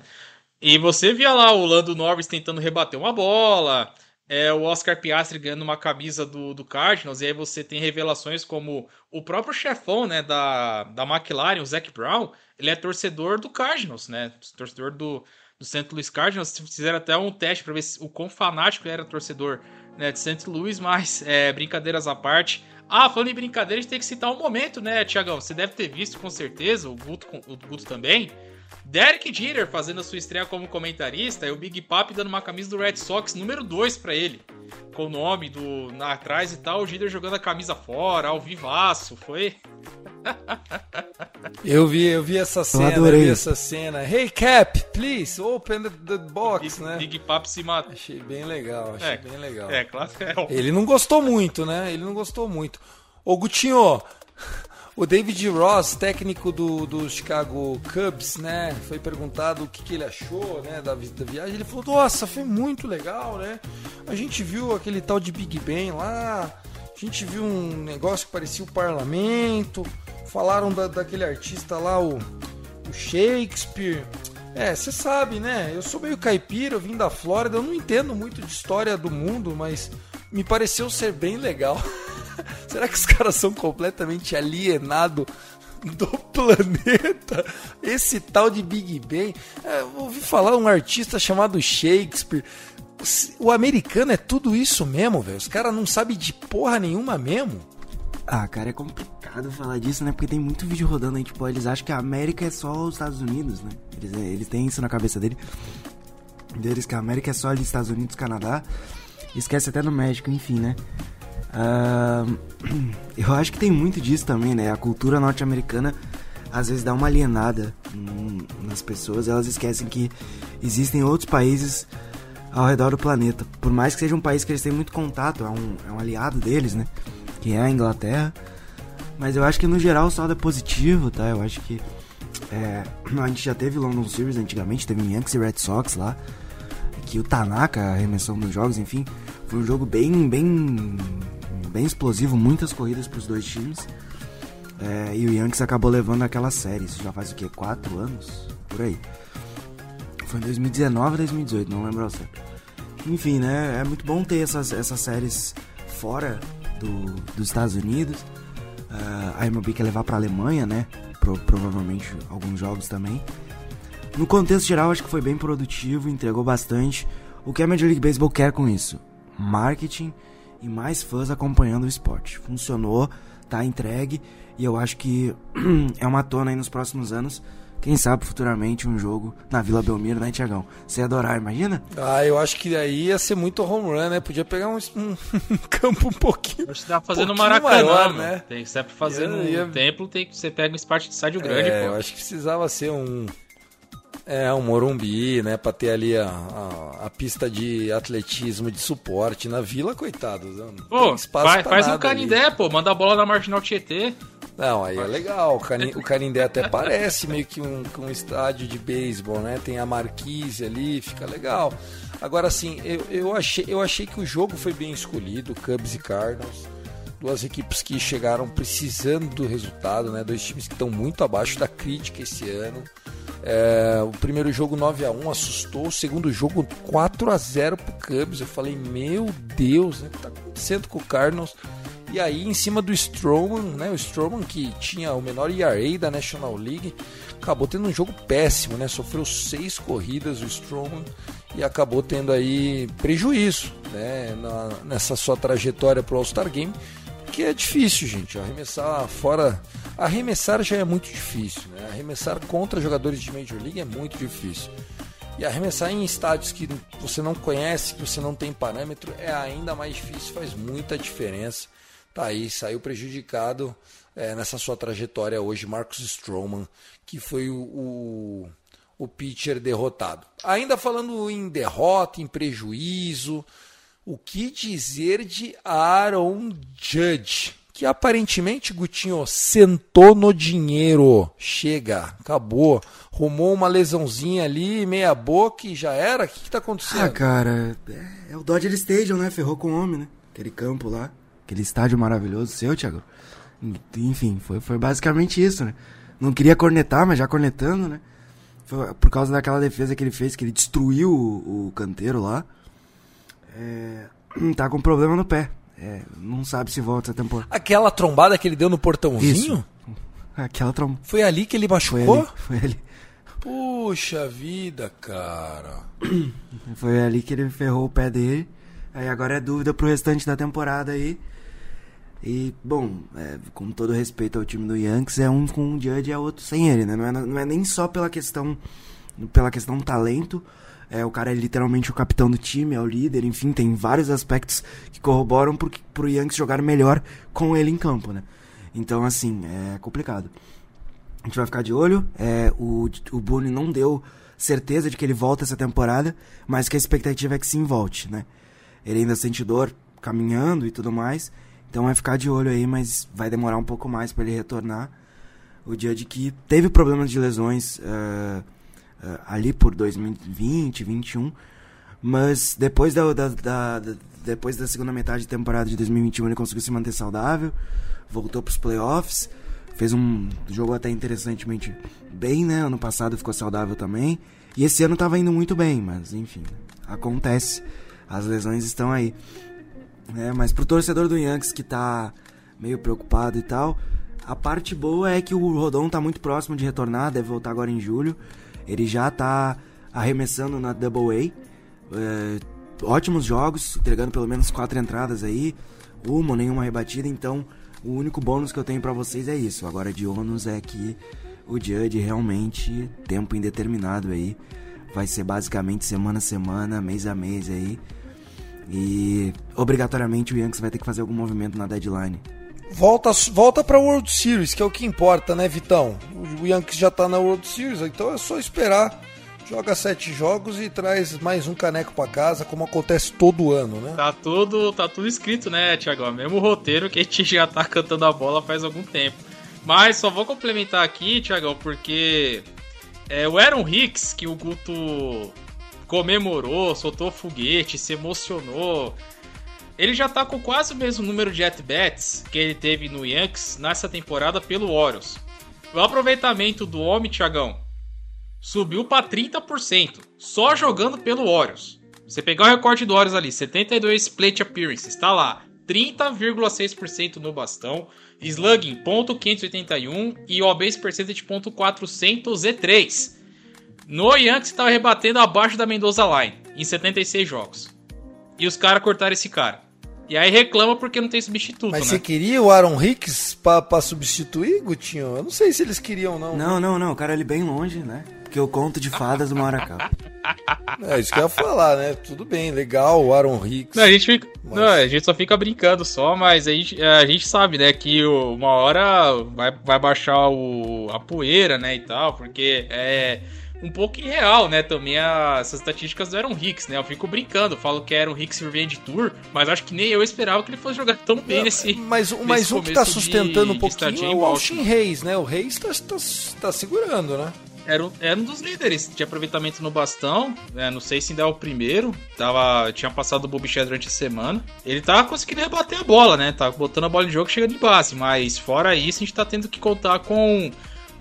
E você via lá o Lando Norris tentando rebater uma bola, é, o Oscar Piastri ganhando uma camisa do, do Cardinals, e aí você tem revelações como o próprio chefão né, da, da McLaren, o Zac Brown, ele é torcedor do Cardinals, né? Torcedor do, do St. Louis Cardinals. Fizeram até um teste para ver se, o quão fanático era torcedor né, de St. Louis, mas é, brincadeiras à parte. Ah, falando em brincadeira, a gente tem que citar um momento, né, Tiagão? Você deve ter visto com certeza, o Guto, o Guto também. Derek Jeter fazendo a sua estreia como comentarista e o Big Papi dando uma camisa do Red Sox número 2 para ele. Com o nome do na, atrás e tal, o Jeter jogando a camisa fora, ao vivaço, foi. [LAUGHS] eu vi, eu vi essa cena, eu, vi essa cena. Hey Cap, please open the, the box, Big, né? Big Papi se mata. Achei bem legal, achei é, bem legal. É, claro. É. Ele não gostou muito, né? Ele não gostou muito. Ô Gutinho, o David Ross, técnico do, do Chicago Cubs, né, foi perguntado o que, que ele achou, né, da, da viagem. Ele falou: Nossa, foi muito legal, né? A gente viu aquele tal de Big Ben lá, a gente viu um negócio que parecia o parlamento. Falaram da, daquele artista lá, o, o Shakespeare. É, você sabe, né? Eu sou meio caipira, eu vim da Flórida, eu não entendo muito de história do mundo, mas me pareceu ser bem legal. [LAUGHS] [LAUGHS] Será que os caras são completamente alienados do planeta? Esse tal de Big Ben. É, ouvi falar um artista chamado Shakespeare. O americano é tudo isso mesmo, velho. Os caras não sabem de porra nenhuma mesmo. Ah, cara, é complicado falar disso, né? Porque tem muito vídeo rodando aí, tipo, eles acham que a América é só os Estados Unidos, né? Eles, eles têm isso na cabeça dele. Deles que a América é só ali Estados Unidos, Canadá. Esquece até no México, enfim, né? Uh, [CLEARS THROAT] eu acho que tem muito disso também, né? A cultura norte-americana às vezes dá uma alienada nas pessoas, elas esquecem que existem outros países ao redor do planeta. Por mais que seja um país que eles têm muito contato, é um, é um aliado deles, né? Que é a Inglaterra. Mas eu acho que no geral o saldo é positivo, tá? Eu acho que é, [CLEARS THROAT] a gente já teve London Series antigamente, teve Yankees e Red Sox lá, que o Tanaka arremessou nos jogos, enfim, foi um jogo bem, bem bem explosivo, muitas corridas para os dois times. É, e o Yankees acabou levando aquela série. Isso já faz o quê? Quatro anos? Por aí. Foi em 2019 ou 2018, não lembro ao certo. Enfim, né? É muito bom ter essas, essas séries fora do, dos Estados Unidos. Uh, a MLB quer levar para a Alemanha, né? Pro, provavelmente alguns jogos também. No contexto geral, acho que foi bem produtivo, entregou bastante. O que a Major League Baseball quer com isso? Marketing e mais fãs acompanhando o esporte. Funcionou, tá entregue e eu acho que [CLEARS THROAT] é uma tona aí nos próximos anos. Quem sabe futuramente um jogo na Vila Belmiro, né, Tiagão? Você ia adorar, imagina? Ah, eu acho que aí ia ser muito home run, né? Podia pegar um, [LAUGHS] um campo um pouquinho. Acho que dá fazendo um Maracanã, maior, né? Tem que ser pra fazer no ia... templo, tem que você pega um estádio grande, é, pô. Eu acho que precisava ser um é, um Morumbi, né? Pra ter ali a, a, a, pista de atletismo de suporte na vila, coitado. Pô, faz, faz um Canindé, ali. pô. Manda a bola na Marginal Tietê. Não, aí é legal. O Canindé até parece meio que um, um estádio de beisebol, né? Tem a marquise ali, fica legal. Agora, assim, eu, eu, achei, eu achei que o jogo foi bem escolhido, Cubs e Cardinals. Duas equipes que chegaram precisando do resultado, né? Dois times que estão muito abaixo da crítica esse ano. É, o primeiro jogo 9 a 1 assustou, o segundo jogo 4 a 0 pro Cubs. Eu falei, meu Deus, né, o que tá acontecendo com o Cardinals? E aí, em cima do Strowman, né? O Strowman que tinha o menor ERA da National League, acabou tendo um jogo péssimo, né? Sofreu seis corridas o Strowman e acabou tendo aí prejuízo, né? Na, nessa sua trajetória pro All-Star Game, que é difícil, gente. Arremessar fora Arremessar já é muito difícil, né? Arremessar contra jogadores de Major League é muito difícil. E arremessar em estádios que você não conhece, que você não tem parâmetro, é ainda mais difícil, faz muita diferença. Tá aí, saiu prejudicado é, nessa sua trajetória hoje, Marcos Stroman, que foi o, o, o pitcher derrotado. Ainda falando em derrota, em prejuízo, o que dizer de Aaron Judge? Que aparentemente, Gutinho, sentou no dinheiro. Chega, acabou. Rumou uma lesãozinha ali, meia boca e já era? O que, que tá acontecendo? Ah, cara, é, é o Dodger Stadium, né? Ferrou com o homem, né? Aquele campo lá, aquele estádio maravilhoso seu, Thiago. Enfim, foi, foi basicamente isso, né? Não queria cornetar, mas já cornetando, né? Foi por causa daquela defesa que ele fez, que ele destruiu o, o canteiro lá. É, [CLEARS THROAT] tá com problema no pé. É, não sabe se volta essa temporada. Aquela trombada que ele deu no portãozinho? Isso. Aquela trombada. Foi ali que ele machucou? Foi ali. Foi ali. Puxa vida, cara. [COUGHS] Foi ali que ele ferrou o pé dele. Aí agora é dúvida pro restante da temporada aí. E, bom, é, com todo respeito ao time do Yankees, é um com um Judge e é outro sem ele, né? Não é, não é nem só pela questão pela questão talento, é, o cara é literalmente o capitão do time, é o líder, enfim, tem vários aspectos que corroboram pro, pro Yankees jogar melhor com ele em campo, né? Então, assim, é complicado. A gente vai ficar de olho. É, o, o Boone não deu certeza de que ele volta essa temporada, mas que a expectativa é que sim volte, né? Ele ainda sente dor caminhando e tudo mais. Então vai ficar de olho aí, mas vai demorar um pouco mais para ele retornar. O Judge que teve problemas de lesões uh, ali por 2020, 2021, mas depois da, da, da, da, depois da segunda metade de temporada de 2021 ele conseguiu se manter saudável, voltou para os playoffs, fez um jogo até interessantemente bem, né? Ano passado ficou saudável também. E esse ano estava indo muito bem, mas enfim, acontece. As lesões estão aí. É, mas pro torcedor do Yankees que tá meio preocupado e tal, a parte boa é que o Rodon tá muito próximo de retornar, deve voltar agora em julho. Ele já tá arremessando na Double A. É, ótimos jogos, entregando pelo menos quatro entradas aí, uma nenhuma rebatida, então o único bônus que eu tenho para vocês é isso. Agora de ônus é que o Judge realmente, tempo indeterminado aí, vai ser basicamente semana a semana, mês a mês aí e obrigatoriamente o Yankees vai ter que fazer algum movimento na deadline. Volta, volta pra World Series, que é o que importa, né, Vitão? O Yankees já tá na World Series, então é só esperar. Joga sete jogos e traz mais um caneco para casa, como acontece todo ano, né? Tá tudo, tá tudo escrito, né, Thiago? É mesmo roteiro que a gente já tá cantando a bola faz algum tempo. Mas só vou complementar aqui, Thiago, porque é, o Aaron Hicks, que o Guto comemorou, soltou foguete, se emocionou. Ele já tá com quase o mesmo número de at-bats que ele teve no Yankees nessa temporada pelo Orioles. O aproveitamento do homem, Thiagão, subiu para 30%, só jogando pelo Orioles. Você pegar o recorde do Orioles ali, 72 plate appearances, está lá, 30,6% no bastão, slugging .581 e o base percentage .403. No Yankees estava rebatendo abaixo da Mendoza Line em 76 jogos. E os caras cortaram esse cara. E aí reclama porque não tem substituto, Mas né? você queria o Aaron Hicks pra, pra substituir, Gutinho? Eu não sei se eles queriam, não. Não, não, não. O cara ali bem longe, né? Porque o conto de fadas uma hora acaba. [LAUGHS] É isso que eu ia falar, né? Tudo bem, legal, o Aaron Hicks. Não, a gente, fica, Mas- não, a gente só fica brincando só, mas a gente, a gente sabe, né, que uma hora vai, vai baixar o, a poeira, né, e tal, porque é um pouco irreal, né, também a- essas estatísticas do Aaron Hicks, né, eu fico brincando, falo que Aaron Hicks Revenge Tour, mas acho que nem eu esperava que ele fosse jogar tão bem nesse... Mas, nesse mas um que tá sustentando de- um de pouquinho é o. Austin Reis, né? O Reis tá, tá, tá segurando, né? Era um, era um dos líderes de aproveitamento no bastão. né, não sei se ainda é o primeiro. Tava, tinha passado o Bobichet durante a semana. Ele tava conseguindo rebater a bola, né? Tava botando a bola em jogo e chega de base. Mas fora isso, a gente tá tendo que contar com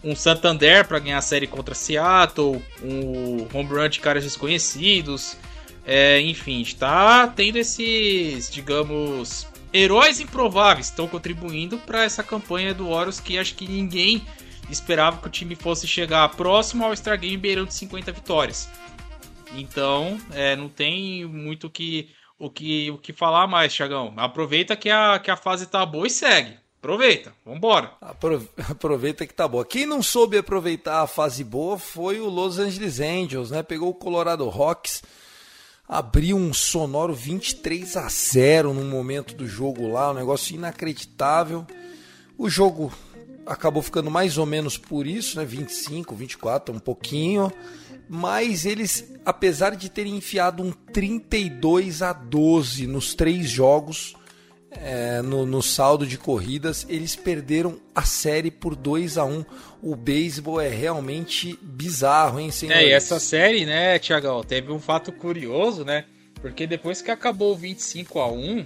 um Santander para ganhar a série contra Seattle, um home run de caras desconhecidos. É, enfim, a gente tá tendo esses, digamos, heróis improváveis estão contribuindo para essa campanha do Orioles que acho que ninguém esperava que o time fosse chegar próximo ao Star Game beirando 50 vitórias. Então, é, não tem muito o que, o que, o que falar mais, Thiagão. Aproveita que a, que a fase tá boa e segue. Aproveita, vambora. Apro- [LAUGHS] Aproveita que tá boa. Quem não soube aproveitar a fase boa foi o Los Angeles Angels, né? Pegou o Colorado Rocks, abriu um sonoro 23 a 0 no momento do jogo lá, um negócio inacreditável. O jogo acabou ficando mais ou menos por isso, né? 25, 24, um pouquinho. Mas eles, apesar de terem enfiado um 32 a 12 nos três jogos, é, no, no, saldo de corridas, eles perderam a série por 2 a 1 O beisebol é realmente bizarro, hein, senhores? É, e essa série, né, Tiagão, teve um fato curioso, né? Porque depois que acabou o 25 a 1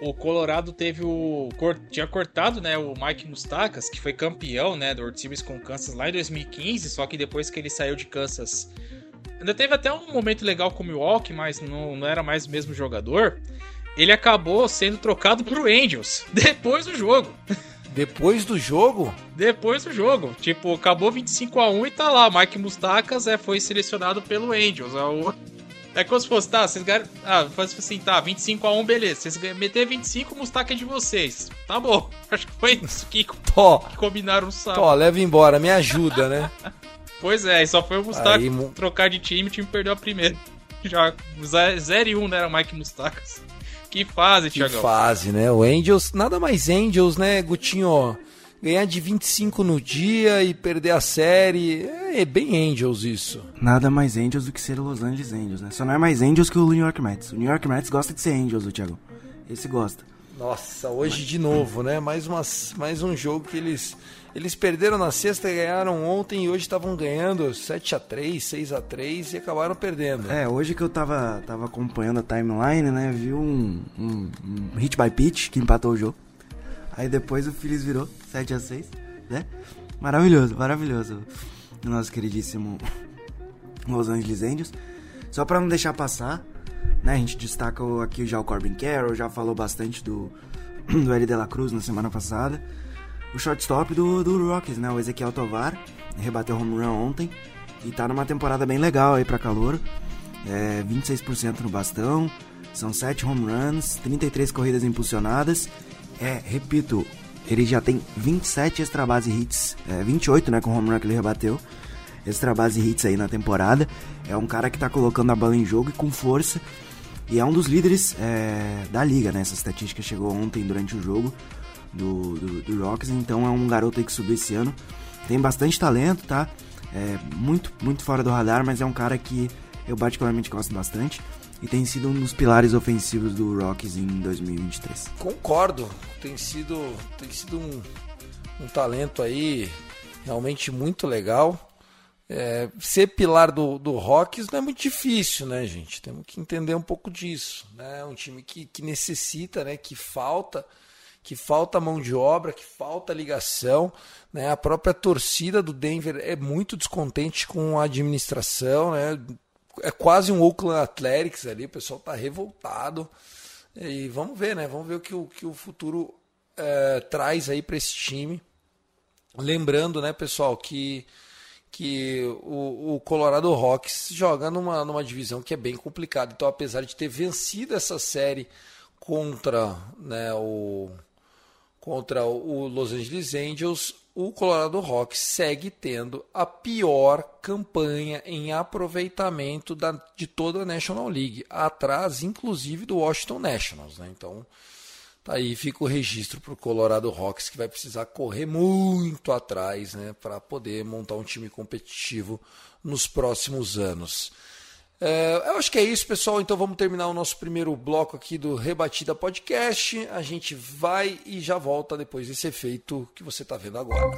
o Colorado teve o. tinha cortado né, o Mike Mustakas, que foi campeão né, do World Series com Kansas lá em 2015, só que depois que ele saiu de Kansas. Ainda teve até um momento legal com o Milwaukee, mas não, não era mais o mesmo jogador ele acabou sendo trocado pro Angels [LAUGHS] depois do jogo. Depois do jogo? Depois do jogo. Tipo, acabou 25 a 1 e tá lá. Mike Mustakas é, foi selecionado pelo Angels. É, é como se fosse, tá, vocês ganharam. Ah, faz assim, tá, 25 a 1 beleza. Vocês meter 25, o Mustaka é de vocês. Tá bom. [LAUGHS] Acho que foi isso que, Tó. [LAUGHS] que combinaram o sábado. Tó, leva embora, me ajuda, né? pois é, e só foi o Mustaka Aí, trocar de time e o time perdeu a primeira. Já 0 e 1 né, era o Mike Mustakas. Que fase, Thiago. Que fase, né? O Angels, nada mais Angels, né, Gutinho? Ganhar de 25 no dia e perder a série. É, é bem Angels isso. Nada mais Angels do que ser o Los Angeles Angels, né? Só não é mais Angels que o New York Mets. O New York Mets gosta de ser Angels, o Thiago. Esse gosta. Nossa, hoje de novo, né? Mais, umas, mais um jogo que eles eles perderam na sexta, ganharam ontem e hoje estavam ganhando 7 a 3 6 a 3 e acabaram perdendo. É, hoje que eu tava, tava acompanhando a timeline, né? Vi um, um, um hit by pitch que empatou o jogo. Aí depois o Phillies virou 7 a 6 né? Maravilhoso, maravilhoso. O nosso queridíssimo Los Angeles Angels. Só para não deixar passar, né? A gente destaca aqui já o Corbin Carroll, já falou bastante do, [CLEARS THROAT] do L. De La Cruz na semana passada o shortstop do, do Rockies, né? O Ezequiel Tovar, rebateu home run ontem e tá numa temporada bem legal aí pra calor. É, 26% no bastão, são 7 home runs, 33 corridas impulsionadas. É, repito, ele já tem 27 extra base hits, é, 28 né, com o home run que ele rebateu. Extra base hits aí na temporada. É um cara que tá colocando a bola em jogo e com força. E é um dos líderes é, da liga, né? Essa estatística chegou ontem durante o jogo do, do, do Rocks, então é um garoto que subiu esse ano. Tem bastante talento, tá? É muito, muito fora do radar, mas é um cara que eu particularmente gosto bastante e tem sido um dos pilares ofensivos do Rocks em 2023. Concordo, tem sido, tem sido um, um talento aí realmente muito legal. É, ser pilar do, do Rocks não é muito difícil, né, gente? Temos que entender um pouco disso. Né? É um time que, que necessita, né, que falta que falta mão de obra, que falta ligação. Né? A própria torcida do Denver é muito descontente com a administração. Né? É quase um Oakland Athletics ali, o pessoal está revoltado. E vamos ver, né? Vamos ver o que o, que o futuro é, traz aí para esse time. Lembrando, né, pessoal, que, que o, o, Colorado Rocks joga numa, numa divisão que é bem complicada. Então, apesar de ter vencido essa série contra né, o, contra o Los Angeles Angels, o Colorado Rocks segue tendo a pior campanha em aproveitamento da, de toda a National League, atrás inclusive do Washington Nationals. Né? Então, tá aí fica o registro para o Colorado Rocks que vai precisar correr muito atrás né, para poder montar um time competitivo nos próximos anos. É, eu acho que é isso, pessoal. Então vamos terminar o nosso primeiro bloco aqui do Rebatida Podcast. A gente vai e já volta depois desse efeito que você está vendo agora.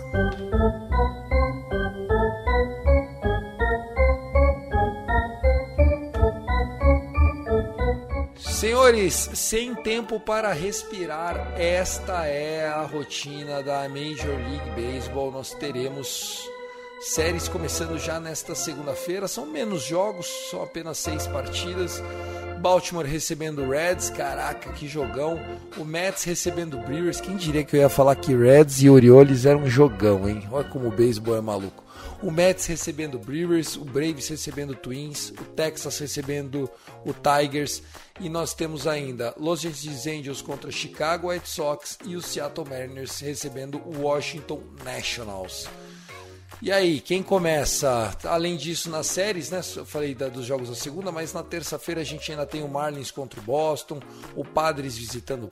Senhores, sem tempo para respirar, esta é a rotina da Major League Baseball. Nós teremos Séries começando já nesta segunda-feira. São menos jogos, são apenas seis partidas. Baltimore recebendo Reds, caraca, que jogão. O Mets recebendo Brewers. Quem diria que eu ia falar que Reds e Orioles eram um jogão, hein? Olha como o beisebol é maluco. O Mets recebendo Brewers, o Braves recebendo Twins, o Texas recebendo o Tigers e nós temos ainda Los Angeles Angels contra Chicago White Sox e o Seattle Mariners recebendo o Washington Nationals. E aí, quem começa? Além disso, nas séries, né? Eu falei da, dos jogos da segunda, mas na terça-feira a gente ainda tem o Marlins contra o Boston, o Padres visitando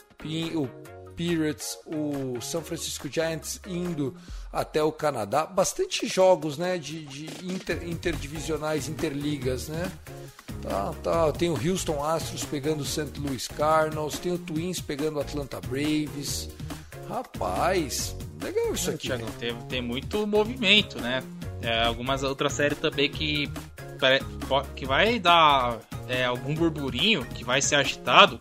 o Pirates, o São Francisco Giants indo até o Canadá. Bastante jogos, né? De, de inter, interdivisionais, interligas, né? Tá, tá. Tem o Houston Astros pegando o St. Louis Cardinals, tem o Twins pegando o Atlanta Braves. Rapaz, legal isso aqui. Tem, tem muito movimento, né? É, algumas outras séries também que, que vai dar é, algum burburinho, que vai ser agitado.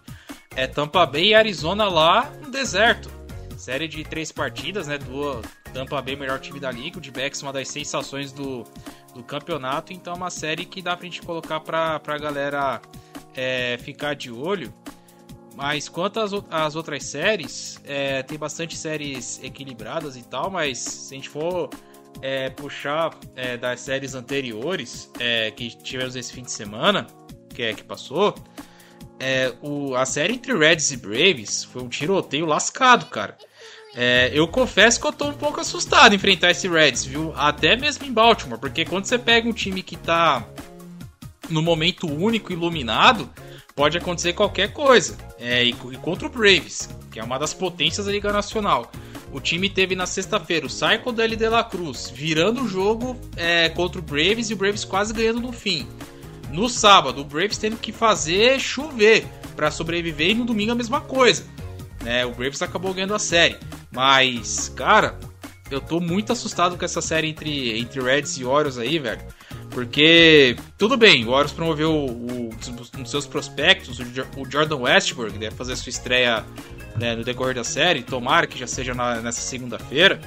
É Tampa Bay e Arizona lá no deserto. Série de três partidas, né? Do Tampa Bay, melhor time da liga. O D-Backs, uma das sensações do, do campeonato. Então é uma série que dá pra gente colocar pra, pra galera é, ficar de olho. Mas quanto às, às outras séries, é, tem bastante séries equilibradas e tal, mas se a gente for é, puxar é, das séries anteriores é, que tivemos esse fim de semana, que é que passou, é, o, a série entre Reds e Braves foi um tiroteio lascado, cara. É, eu confesso que eu tô um pouco assustado em enfrentar esse Reds, viu? Até mesmo em Baltimore, porque quando você pega um time que tá no momento único, iluminado, pode acontecer qualquer coisa. É, e, e, contra o Braves, que é uma das potências da Liga Nacional. O time teve na sexta-feira o Cycle do L de la Cruz virando o jogo é, contra o Braves e o Braves quase ganhando no fim. No sábado, o Braves tendo que fazer chover para sobreviver e no domingo a mesma coisa. Né? O Braves acabou ganhando a série. Mas, cara, eu tô muito assustado com essa série entre, entre Reds e Orioles aí, velho. Porque, tudo bem, o Orioles promoveu o, dos seus prospectos, o Jordan Westbrook, deve fazer sua estreia né, no decorrer da série. Tomara que já seja na, nessa segunda-feira.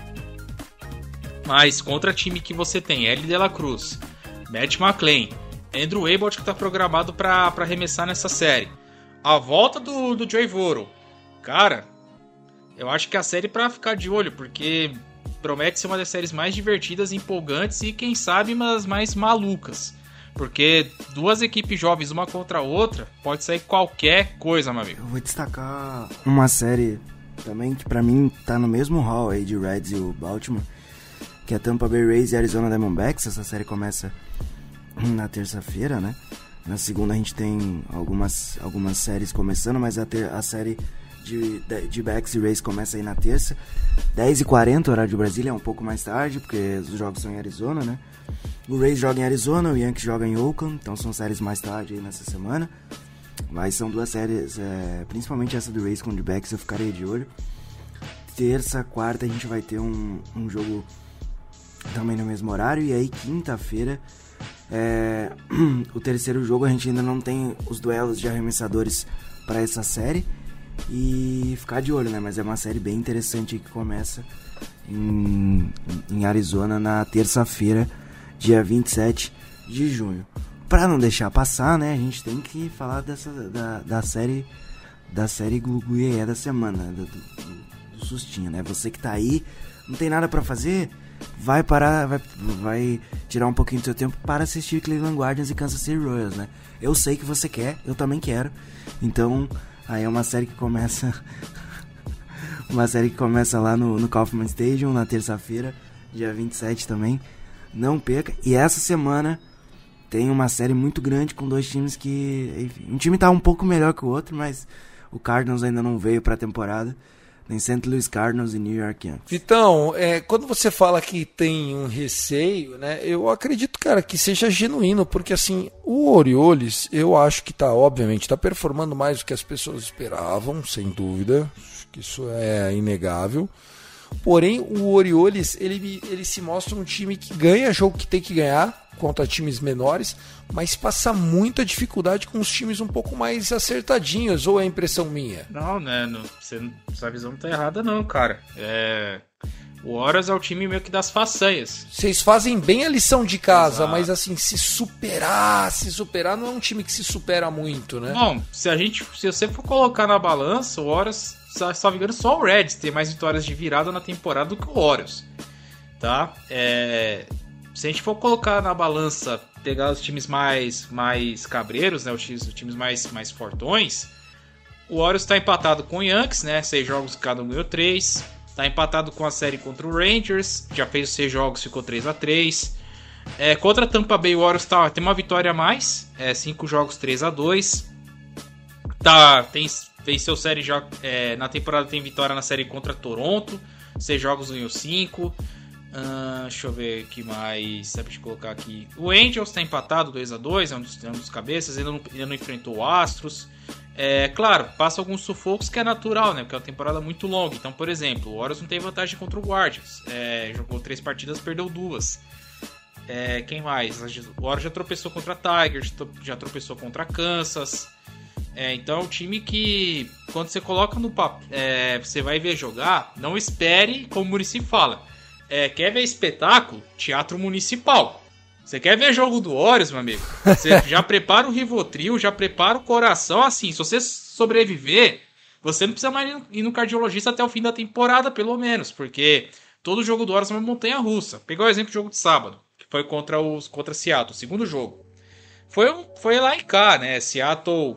Mas contra time que você tem L. De La Cruz, Matt McClain, Andrew Abbott que está programado para arremessar nessa série. A volta do, do Joey Voro. Cara, eu acho que é a série para ficar de olho, porque promete ser uma das séries mais divertidas, empolgantes e, quem sabe, umas mais malucas. Porque duas equipes jovens, uma contra a outra, pode sair qualquer coisa, meu amigo. Eu vou destacar uma série também que para mim tá no mesmo hall aí de Reds e o Baltimore, que é Tampa Bay Rays e Arizona Diamondbacks. Essa série começa na terça-feira, né? Na segunda a gente tem algumas, algumas séries começando, mas a, ter, a série de, de, de Backs e Rays começa aí na terça. 10h40, horário de Brasília, é um pouco mais tarde, porque os jogos são em Arizona, né? O Rays joga em Arizona, o Yankees joga em Oakland, então são séries mais tarde nessa semana. Mas são duas séries, é, principalmente essa do Rays com o Backs, eu ficarei de olho. Terça, quarta a gente vai ter um, um jogo também no mesmo horário, e aí quinta-feira é, [CLEARS THROAT] o terceiro jogo a gente ainda não tem os duelos de arremessadores para essa série e ficar de olho, né? Mas é uma série bem interessante que começa em, em Arizona na terça-feira, dia 27 de junho. Para não deixar passar, né? A gente tem que falar dessa da, da série da série Gluguié da semana, do, do, do sustinho, né? Você que tá aí, não tem nada para fazer, vai parar, vai, vai tirar um pouquinho do seu tempo para assistir Cleveland Guardians e Kansas City Royals, né? Eu sei que você quer, eu também quero. Então, aí é uma série que começa [LAUGHS] uma série que começa lá no, no Kaufman Stadium na terça-feira, dia 27 também. Não perca. E essa semana tem uma série muito grande com dois times que, enfim, um time tá um pouco melhor que o outro, mas o Cardinals ainda não veio para a temporada nem St. Louis Cardinals e New York Yankees. Então, é, quando você fala que tem um receio, né, eu acredito, cara, que seja genuíno, porque assim, o Orioles, eu acho que tá, obviamente, tá performando mais do que as pessoas esperavam, sem dúvida, acho que isso é inegável. Porém, o Orioles, ele, ele se mostra um time que ganha jogo que tem que ganhar, contra times menores, mas passa muita dificuldade com os times um pouco mais acertadinhos, ou é impressão minha? Não, né? Não, você, essa visão não tá errada, não, cara. É. O Horas é o time meio que das façanhas. Vocês fazem bem a lição de casa, Exato. mas assim, se superar, se superar, não é um time que se supera muito, né? Bom, se a gente. Se você for colocar na balança, o Horas, engano, só o Reds tem mais vitórias de virada na temporada do que o Orioles. Tá? É, se a gente for colocar na balança, pegar os times mais, mais cabreiros, né, os times, os times mais, mais fortões, o Orioles está empatado com o Yankees, né? Seis jogos cada um ganhou três. Está empatado com a série contra o Rangers, já fez seis jogos, ficou 3 a 3 é, Contra a Tampa Bay, o Orioles tá, tem uma vitória a mais, é, cinco jogos 3 a 2 tá, tem, venceu série é, na temporada tem vitória na série contra Toronto, seis jogos ganhou cinco Uh, deixa eu ver que mais dá te colocar aqui. O Angels tá empatado 2 a 2 é um dos, é um dos cabeças, ainda não, ainda não enfrentou o Astros. É, claro, passa alguns sufocos que é natural, né? Porque é uma temporada muito longa. Então, por exemplo, o Orioles não tem vantagem contra o Guardians. É, jogou três partidas, perdeu duas. É, quem mais? O Orioles já tropeçou contra Tigers, já tropeçou contra Kansas. É, então é um time que, quando você coloca no papo, é, você vai ver jogar, não espere, como o Murici fala. É, quer ver espetáculo? Teatro municipal. Você quer ver jogo do Orioles, meu amigo? Você [LAUGHS] já prepara o Rivotril, já prepara o coração. Assim, se você sobreviver, você não precisa mais ir no cardiologista até o fim da temporada, pelo menos. Porque todo jogo do Orioles é uma montanha russa. Pegar o exemplo do jogo de sábado, que foi contra os contra Seattle, o segundo jogo. Foi, um, foi lá em cá, né? Seattle,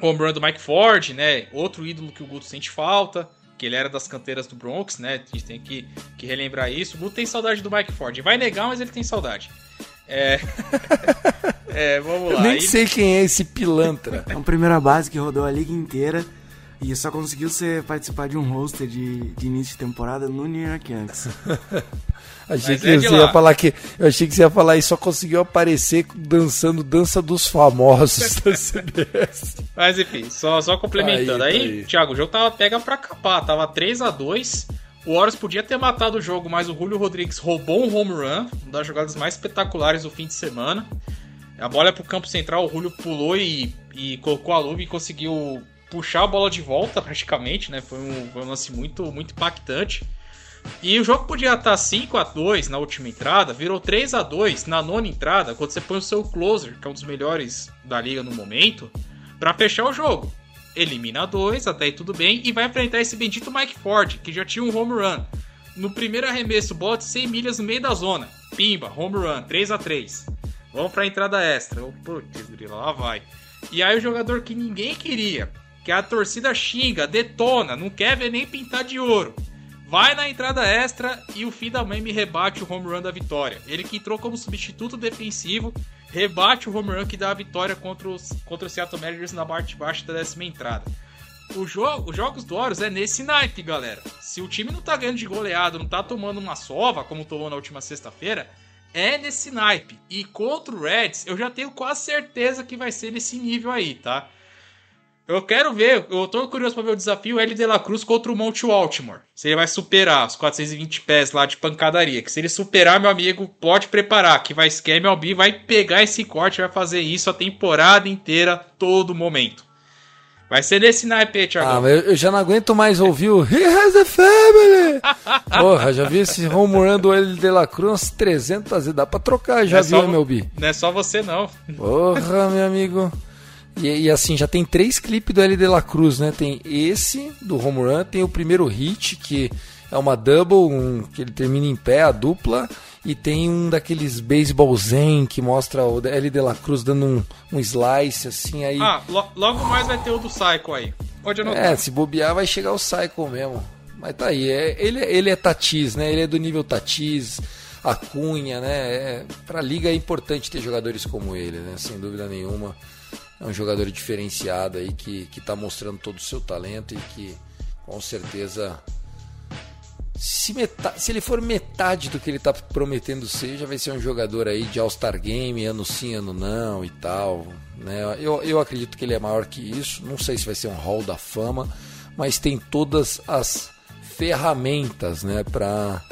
home run do Mike Ford, né? Outro ídolo que o Guto sente falta que ele era das canteiras do Bronx, né? A gente tem que, que relembrar isso. O Guto tem saudade do Mike Ford. Vai negar, mas ele tem saudade. É. [LAUGHS] é vamos lá. Eu nem sei quem é esse pilantra. É um primeira base que rodou a liga inteira e só conseguiu ser, participar de um roster de, de início de temporada no New York Yankees. [LAUGHS] achei que é você ia falar que eu achei que você ia falar e só conseguiu aparecer dançando dança dos famosos da [LAUGHS] CBS. Mas enfim, só, só complementando aí, aí, aí, Thiago, o jogo tava pega para capar, tava 3 a 2 o Warriors podia ter matado o jogo, mas o Julio Rodrigues roubou um home run, uma das jogadas mais espetaculares do fim de semana. A bola é pro campo central, o Julio pulou e, e colocou a luva e conseguiu puxar a bola de volta praticamente, né? Foi um, foi um lance muito, muito impactante. E o jogo podia estar 5 a 2 na última entrada, virou 3 a 2 na nona entrada, quando você põe o seu closer, que é um dos melhores da liga no momento, para fechar o jogo elimina dois, até aí tudo bem, e vai enfrentar esse bendito Mike Ford, que já tinha um home run. No primeiro arremesso, bote 100 milhas no meio da zona. Pimba, home run, 3 a 3 Vamos pra entrada extra. Oh, putz, lá vai. E aí o jogador que ninguém queria, que a torcida xinga, detona, não quer ver nem pintar de ouro. Vai na entrada extra e o fim da mãe me rebate o home run da vitória. Ele que entrou como substituto defensivo rebate o home run que dá a vitória contra, os, contra o Seattle Mariners na parte baixa da décima entrada. O jogo, os jogos do Orioles é nesse naipe, galera. Se o time não tá ganhando de goleado, não tá tomando uma sova, como tomou na última sexta-feira, é nesse naipe. E contra o Reds, eu já tenho quase certeza que vai ser nesse nível aí, tá? Eu quero ver, eu tô curioso para ver o desafio L de la Cruz contra o Monte Baltimore. Se ele vai superar os 420 pés lá de pancadaria. Que se ele superar, meu amigo, pode preparar. Que vai esquema MLB, vai pegar esse corte, vai fazer isso a temporada inteira, todo momento. Vai ser nesse naipe, Thiago. Ah, mas eu já não aguento mais ouvir o He has a family. [LAUGHS] Porra, já vi esse home run do L de la Cruz umas 300 vezes. Dá pra trocar, já viu, meu MLB? Não é só você, não. Porra, meu amigo. E, e, assim, já tem três clipes do L de la Cruz, né? Tem esse do home run, tem o primeiro hit, que é uma double, um, que ele termina em pé, a dupla, e tem um daqueles baseball zen que mostra o L de la Cruz dando um, um slice, assim, aí... Ah, lo, logo mais vai ter o do Psycho aí. Pode anotar. É, se bobear vai chegar o Psycho mesmo. Mas tá aí, é, ele, ele é Tatis, né? Ele é do nível Tatis, a Cunha, né? É, pra liga é importante ter jogadores como ele, né? Sem dúvida nenhuma é um jogador diferenciado aí que está mostrando todo o seu talento e que com certeza se, metade, se ele for metade do que ele está prometendo ser, já vai ser um jogador aí de All-Star Game, ano sim, ano não e tal. Né? Eu, eu acredito que ele é maior que isso. Não sei se vai ser um Hall da Fama, mas tem todas as ferramentas né, para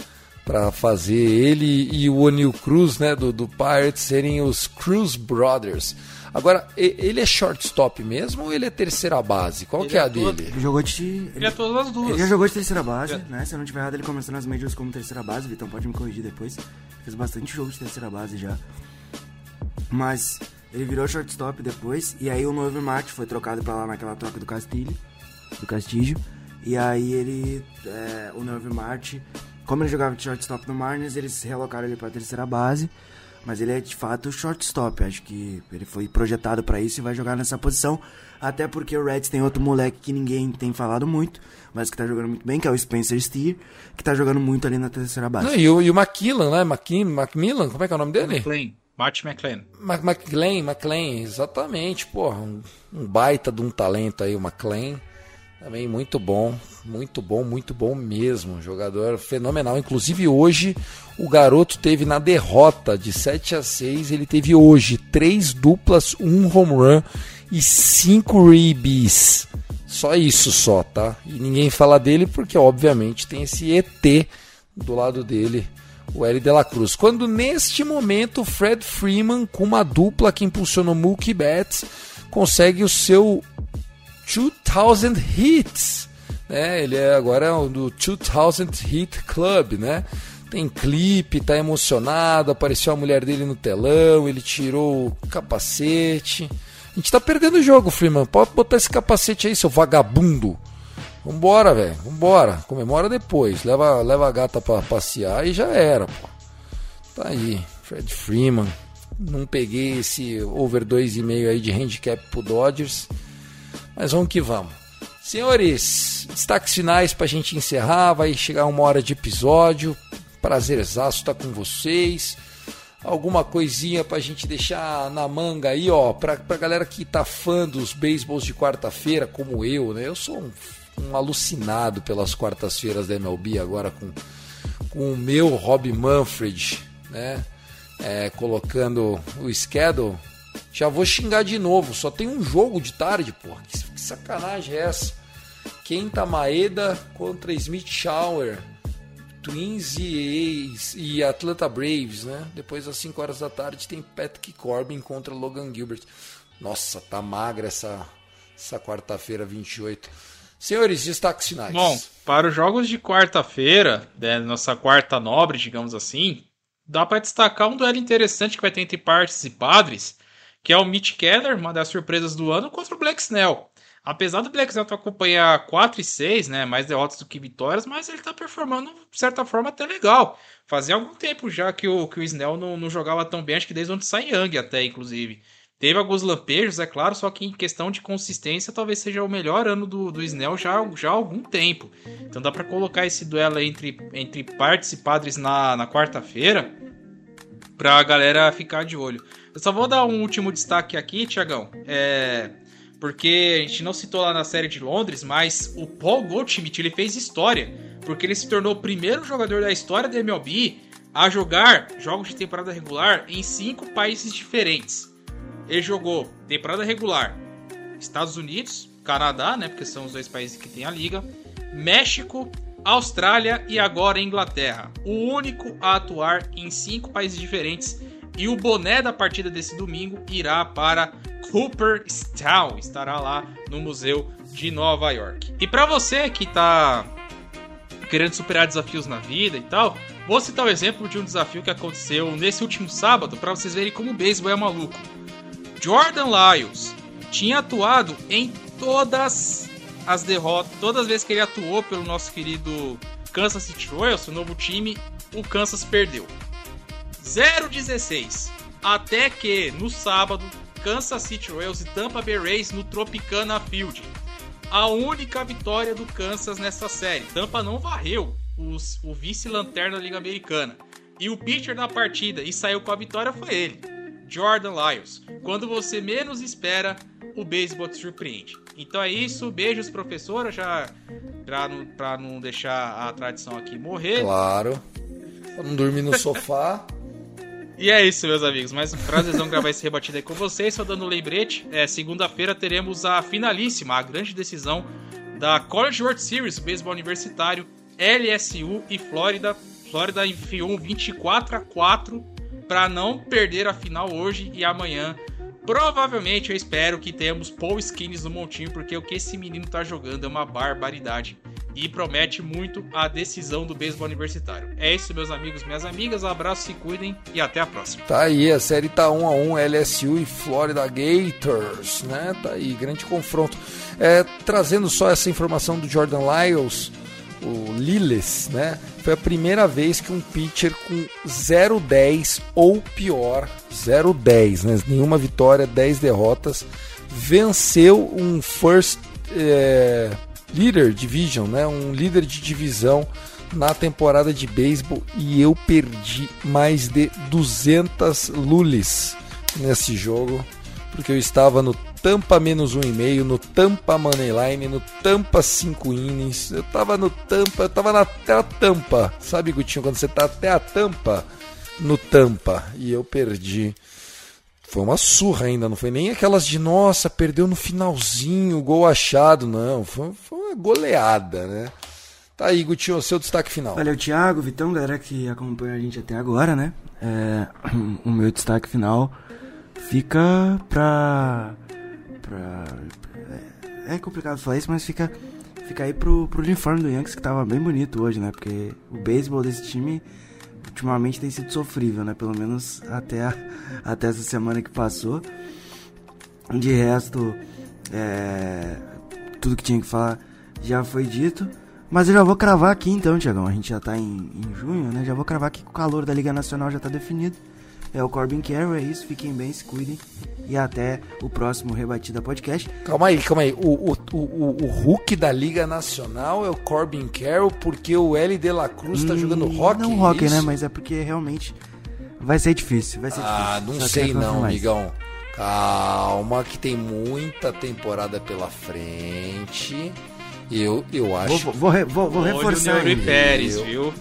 para fazer ele e o O'Neal Cruz né, do, do Pirates serem os Cruz Brothers. Agora, ele é shortstop mesmo ou ele é terceira base? Qual ele que é, é a dele? Ele jogou de. Ele, ele é todas as duas. Ele já jogou de terceira base, né? Se eu não tiver errado, ele começou nas Majors como terceira base, Vitão pode me corrigir depois. Fez bastante jogo de terceira base já. Mas ele virou shortstop depois, e aí o Novo Marte foi trocado pra lá naquela troca do Castilho. Do Castilho. E aí ele. É, o Novo Marte, como ele jogava de shortstop no Marnes, eles relocaram ele pra terceira base. Mas ele é de fato shortstop. Acho que ele foi projetado para isso e vai jogar nessa posição. Até porque o Reds tem outro moleque que ninguém tem falado muito, mas que tá jogando muito bem, que é o Spencer Steer, que tá jogando muito ali na terceira base. Não, e, o, e o McKillan, né? McKin, Macmillan, como é que é o nome dele? McLean. Martin McLean. McLean, McLean, exatamente. Porra, um, um, baita de um talento aí, o McLean. Também muito bom, muito bom, muito bom mesmo. Jogador fenomenal. Inclusive hoje o garoto teve na derrota de 7 a 6, ele teve hoje três duplas, um home run e cinco ribs. Só isso só, tá? E ninguém fala dele porque obviamente tem esse ET do lado dele, o L de la Cruz. Quando neste momento Fred Freeman com uma dupla que impulsionou Mookie Betts consegue o seu 2000 Hits. Né? Ele é agora do 2000 Hit Club, né? Tem clipe, tá emocionado, apareceu a mulher dele no telão, ele tirou o capacete. A gente tá perdendo o jogo, Freeman. Pode botar esse capacete aí, seu vagabundo. Vambora, velho. Vambora. Comemora depois. Leva, leva a gata pra passear e já era, pô. Tá aí. Fred Freeman. Não peguei esse over 2,5 aí de handicap pro Dodgers. Mas vamos que vamos. Senhores, destaques finais para a gente encerrar. Vai chegar uma hora de episódio. Prazerzaço estar com vocês. Alguma coisinha para a gente deixar na manga aí, ó. Para a galera que tá fã dos beisebols de quarta-feira, como eu, né? Eu sou um, um alucinado pelas quartas-feiras da MLB agora com, com o meu Rob Manfred, né? É, colocando o schedule já vou xingar de novo. Só tem um jogo de tarde, porra. Que, que sacanagem é essa? Kenta Maeda contra Smith Shower. Twins e, e Atlanta Braves, né? Depois às 5 horas da tarde tem Patrick Corbin contra Logan Gilbert. Nossa, tá magra essa, essa quarta-feira 28. Senhores, destaques finais. Bom, para os jogos de quarta-feira, né, nossa quarta nobre, digamos assim, dá para destacar um duelo interessante que vai ter entre partes e padres que é o Mitch Keller, uma das surpresas do ano, contra o Black Snell. Apesar do Black Snell acompanhar 4 e 6, né, mais derrotas do que vitórias, mas ele está performando de certa forma até legal. Fazia algum tempo já que o, que o Snell não, não jogava tão bem, acho que desde onde sai Young até, inclusive. Teve alguns lampejos, é claro, só que em questão de consistência talvez seja o melhor ano do, do Snell já, já há algum tempo. Então dá para colocar esse duelo entre, entre partes e padres na, na quarta-feira para a galera ficar de olho. Eu só vou dar um último destaque aqui, Tiagão. É, porque a gente não citou lá na série de Londres, mas o Paul Goldschmidt ele fez história, porque ele se tornou o primeiro jogador da história da MLB a jogar jogos de temporada regular em cinco países diferentes. Ele jogou temporada regular Estados Unidos, Canadá, né, porque são os dois países que tem a liga, México, Austrália e agora Inglaterra. O único a atuar em cinco países diferentes e o boné da partida desse domingo irá para Cooperstown, estará lá no Museu de Nova York. E para você que está querendo superar desafios na vida e tal, vou citar o exemplo de um desafio que aconteceu nesse último sábado para vocês verem como o beisebol é maluco. Jordan Lyles tinha atuado em todas as derrotas, todas as vezes que ele atuou pelo nosso querido Kansas City Royals, o novo time, o Kansas perdeu. 0-16. Até que, no sábado, Kansas City Royals e Tampa Bay Rays no Tropicana Field. A única vitória do Kansas nessa série. Tampa não varreu os, o vice-lanterna da Liga Americana. E o pitcher da partida e saiu com a vitória foi ele, Jordan Lyles. Quando você menos espera, o beisebol te surpreende. Então é isso, beijos professora, já pra não, pra não deixar a tradição aqui morrer. Claro. Pra não dormir no sofá. [LAUGHS] E é isso, meus amigos. Mais um prazerzão gravar esse rebatido aí com vocês. Só dando um lembrete, é, segunda-feira teremos a finalíssima, a grande decisão da College World Series, beisebol universitário, LSU e Flórida. Flórida enfiou um 24 a 4 para não perder a final hoje e amanhã. Provavelmente eu espero que tenhamos Paul Skins no montinho, porque o que esse menino tá jogando é uma barbaridade e promete muito a decisão do beisebol universitário. É isso, meus amigos, minhas amigas. Abraço, se cuidem e até a próxima. Tá aí, a série tá 1 a 1 LSU e Florida Gators, né? Tá aí, grande confronto. É, trazendo só essa informação do Jordan Lyles, o Liles, né? Foi a primeira vez que um pitcher com 0-10 ou pior, 0-10, né? Nenhuma vitória, 10 derrotas, venceu um first. É Leader Division, né? Um líder de divisão na temporada de beisebol e eu perdi mais de 200 lulis nesse jogo porque eu estava no Tampa menos um e meio, no Tampa Moneyline, no Tampa 5 innings. Eu tava no Tampa, eu tava na, até a tampa. Sabe, Gutinho, quando você tá até a tampa no Tampa. E eu perdi. Foi uma surra ainda, não foi nem aquelas de nossa, perdeu no finalzinho, gol achado, não. Foi, foi uma goleada, né? Tá aí, Gutinho, seu destaque final. Valeu, Thiago, Vitão, galera que acompanha a gente até agora, né? É, [CLEARS THROAT] o meu destaque final fica pra. Pra é, complicado falar isso, mas fica, fica aí pro, pro uniforme do Yankees que tava bem bonito hoje, né? Porque o beisebol desse time ultimamente tem sido sofrível, né? Pelo menos até, a, [LAUGHS] até essa semana que passou. De resto, é, tudo que tinha que falar já foi dito. Mas eu já vou cravar aqui então, Tiagão. A gente já tá em, em junho, né? Já vou cravar aqui que o calor da Liga Nacional já tá definido. É o Corbin Carroll, é isso. Fiquem bem, se cuidem. E até o próximo Rebatida Podcast. Calma aí, calma aí. O, o, o, o Hulk da Liga Nacional é o Corbin Carroll porque o L de la Cruz tá jogando rock. Não rock, né? Mas é porque realmente vai ser difícil. Vai ser ah, difícil. não sei não, mais. amigão. Calma, que tem muita temporada pela frente. Eu, eu acho. Vou, vou, vou, vou reforçar. Olho Pérez, viu?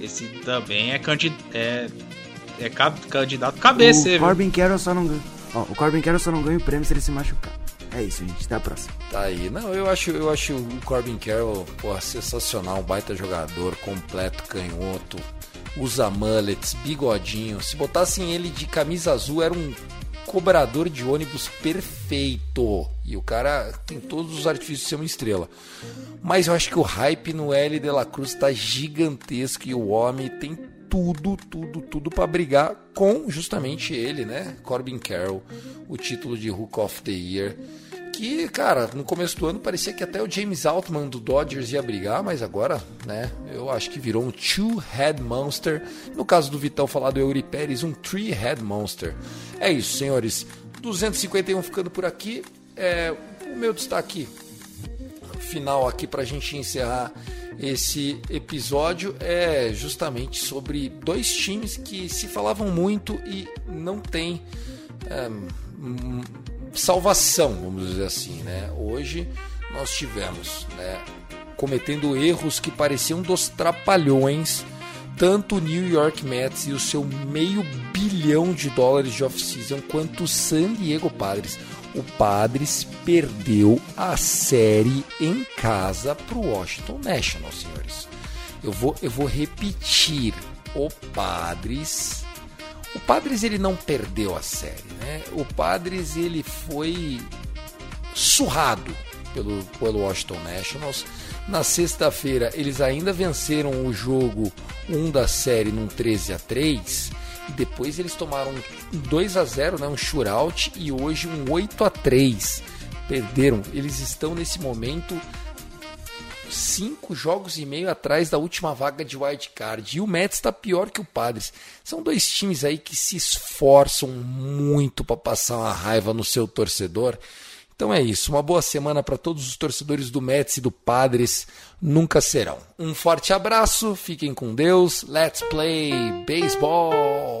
Esse também é, candid... é... é candidato cabeça, O Corbin Carroll só não ganha. Ó, o Corbin Carroll só não ganha o prêmio se ele se machucar. É isso, gente. Até a próxima. Tá aí. Não, eu acho, eu acho o Corbin Carroll, porra, sensacional. Um baita jogador, completo, canhoto. Usa mullets, bigodinho. Se botassem ele de camisa azul, era um cobrador de ônibus perfeito. E o cara tem todos os artifícios de ser uma estrela. Mas eu acho que o hype no L de la Cruz tá gigantesco e o homem tem tudo, tudo, tudo para brigar com justamente ele, né? Corbin Carroll, o título de Hook of the Year. Que, cara, no começo do ano parecia que até o James Altman do Dodgers ia brigar, mas agora, né, eu acho que virou um two-head monster. No caso do Vitão falar do Eury Pérez, um three-head monster. É isso, senhores. 251 ficando por aqui. É, o meu destaque final aqui para a gente encerrar esse episódio é justamente sobre dois times que se falavam muito e não tem é, salvação, vamos dizer assim, né? Hoje nós tivemos, né, cometendo erros que pareciam dos trapalhões, tanto o New York Mets e o seu meio bilhão de dólares de off-season, quanto o San Diego Padres. O Padres perdeu a série em casa para o Washington National, senhores. Eu vou, eu vou repetir. O Padres o Padres ele não perdeu a série, né? O Padres ele foi surrado pelo, pelo Washington Nationals. Na sexta-feira eles ainda venceram o jogo 1 da série num 13 a 3 e depois eles tomaram um 2 a 0, né, um shootout e hoje um 8 a 3. Perderam. Eles estão nesse momento cinco jogos e meio atrás da última vaga de wild card. E o Mets está pior que o Padres. São dois times aí que se esforçam muito para passar uma raiva no seu torcedor. Então é isso. Uma boa semana para todos os torcedores do Mets e do Padres. Nunca serão. Um forte abraço. Fiquem com Deus. Let's play baseball.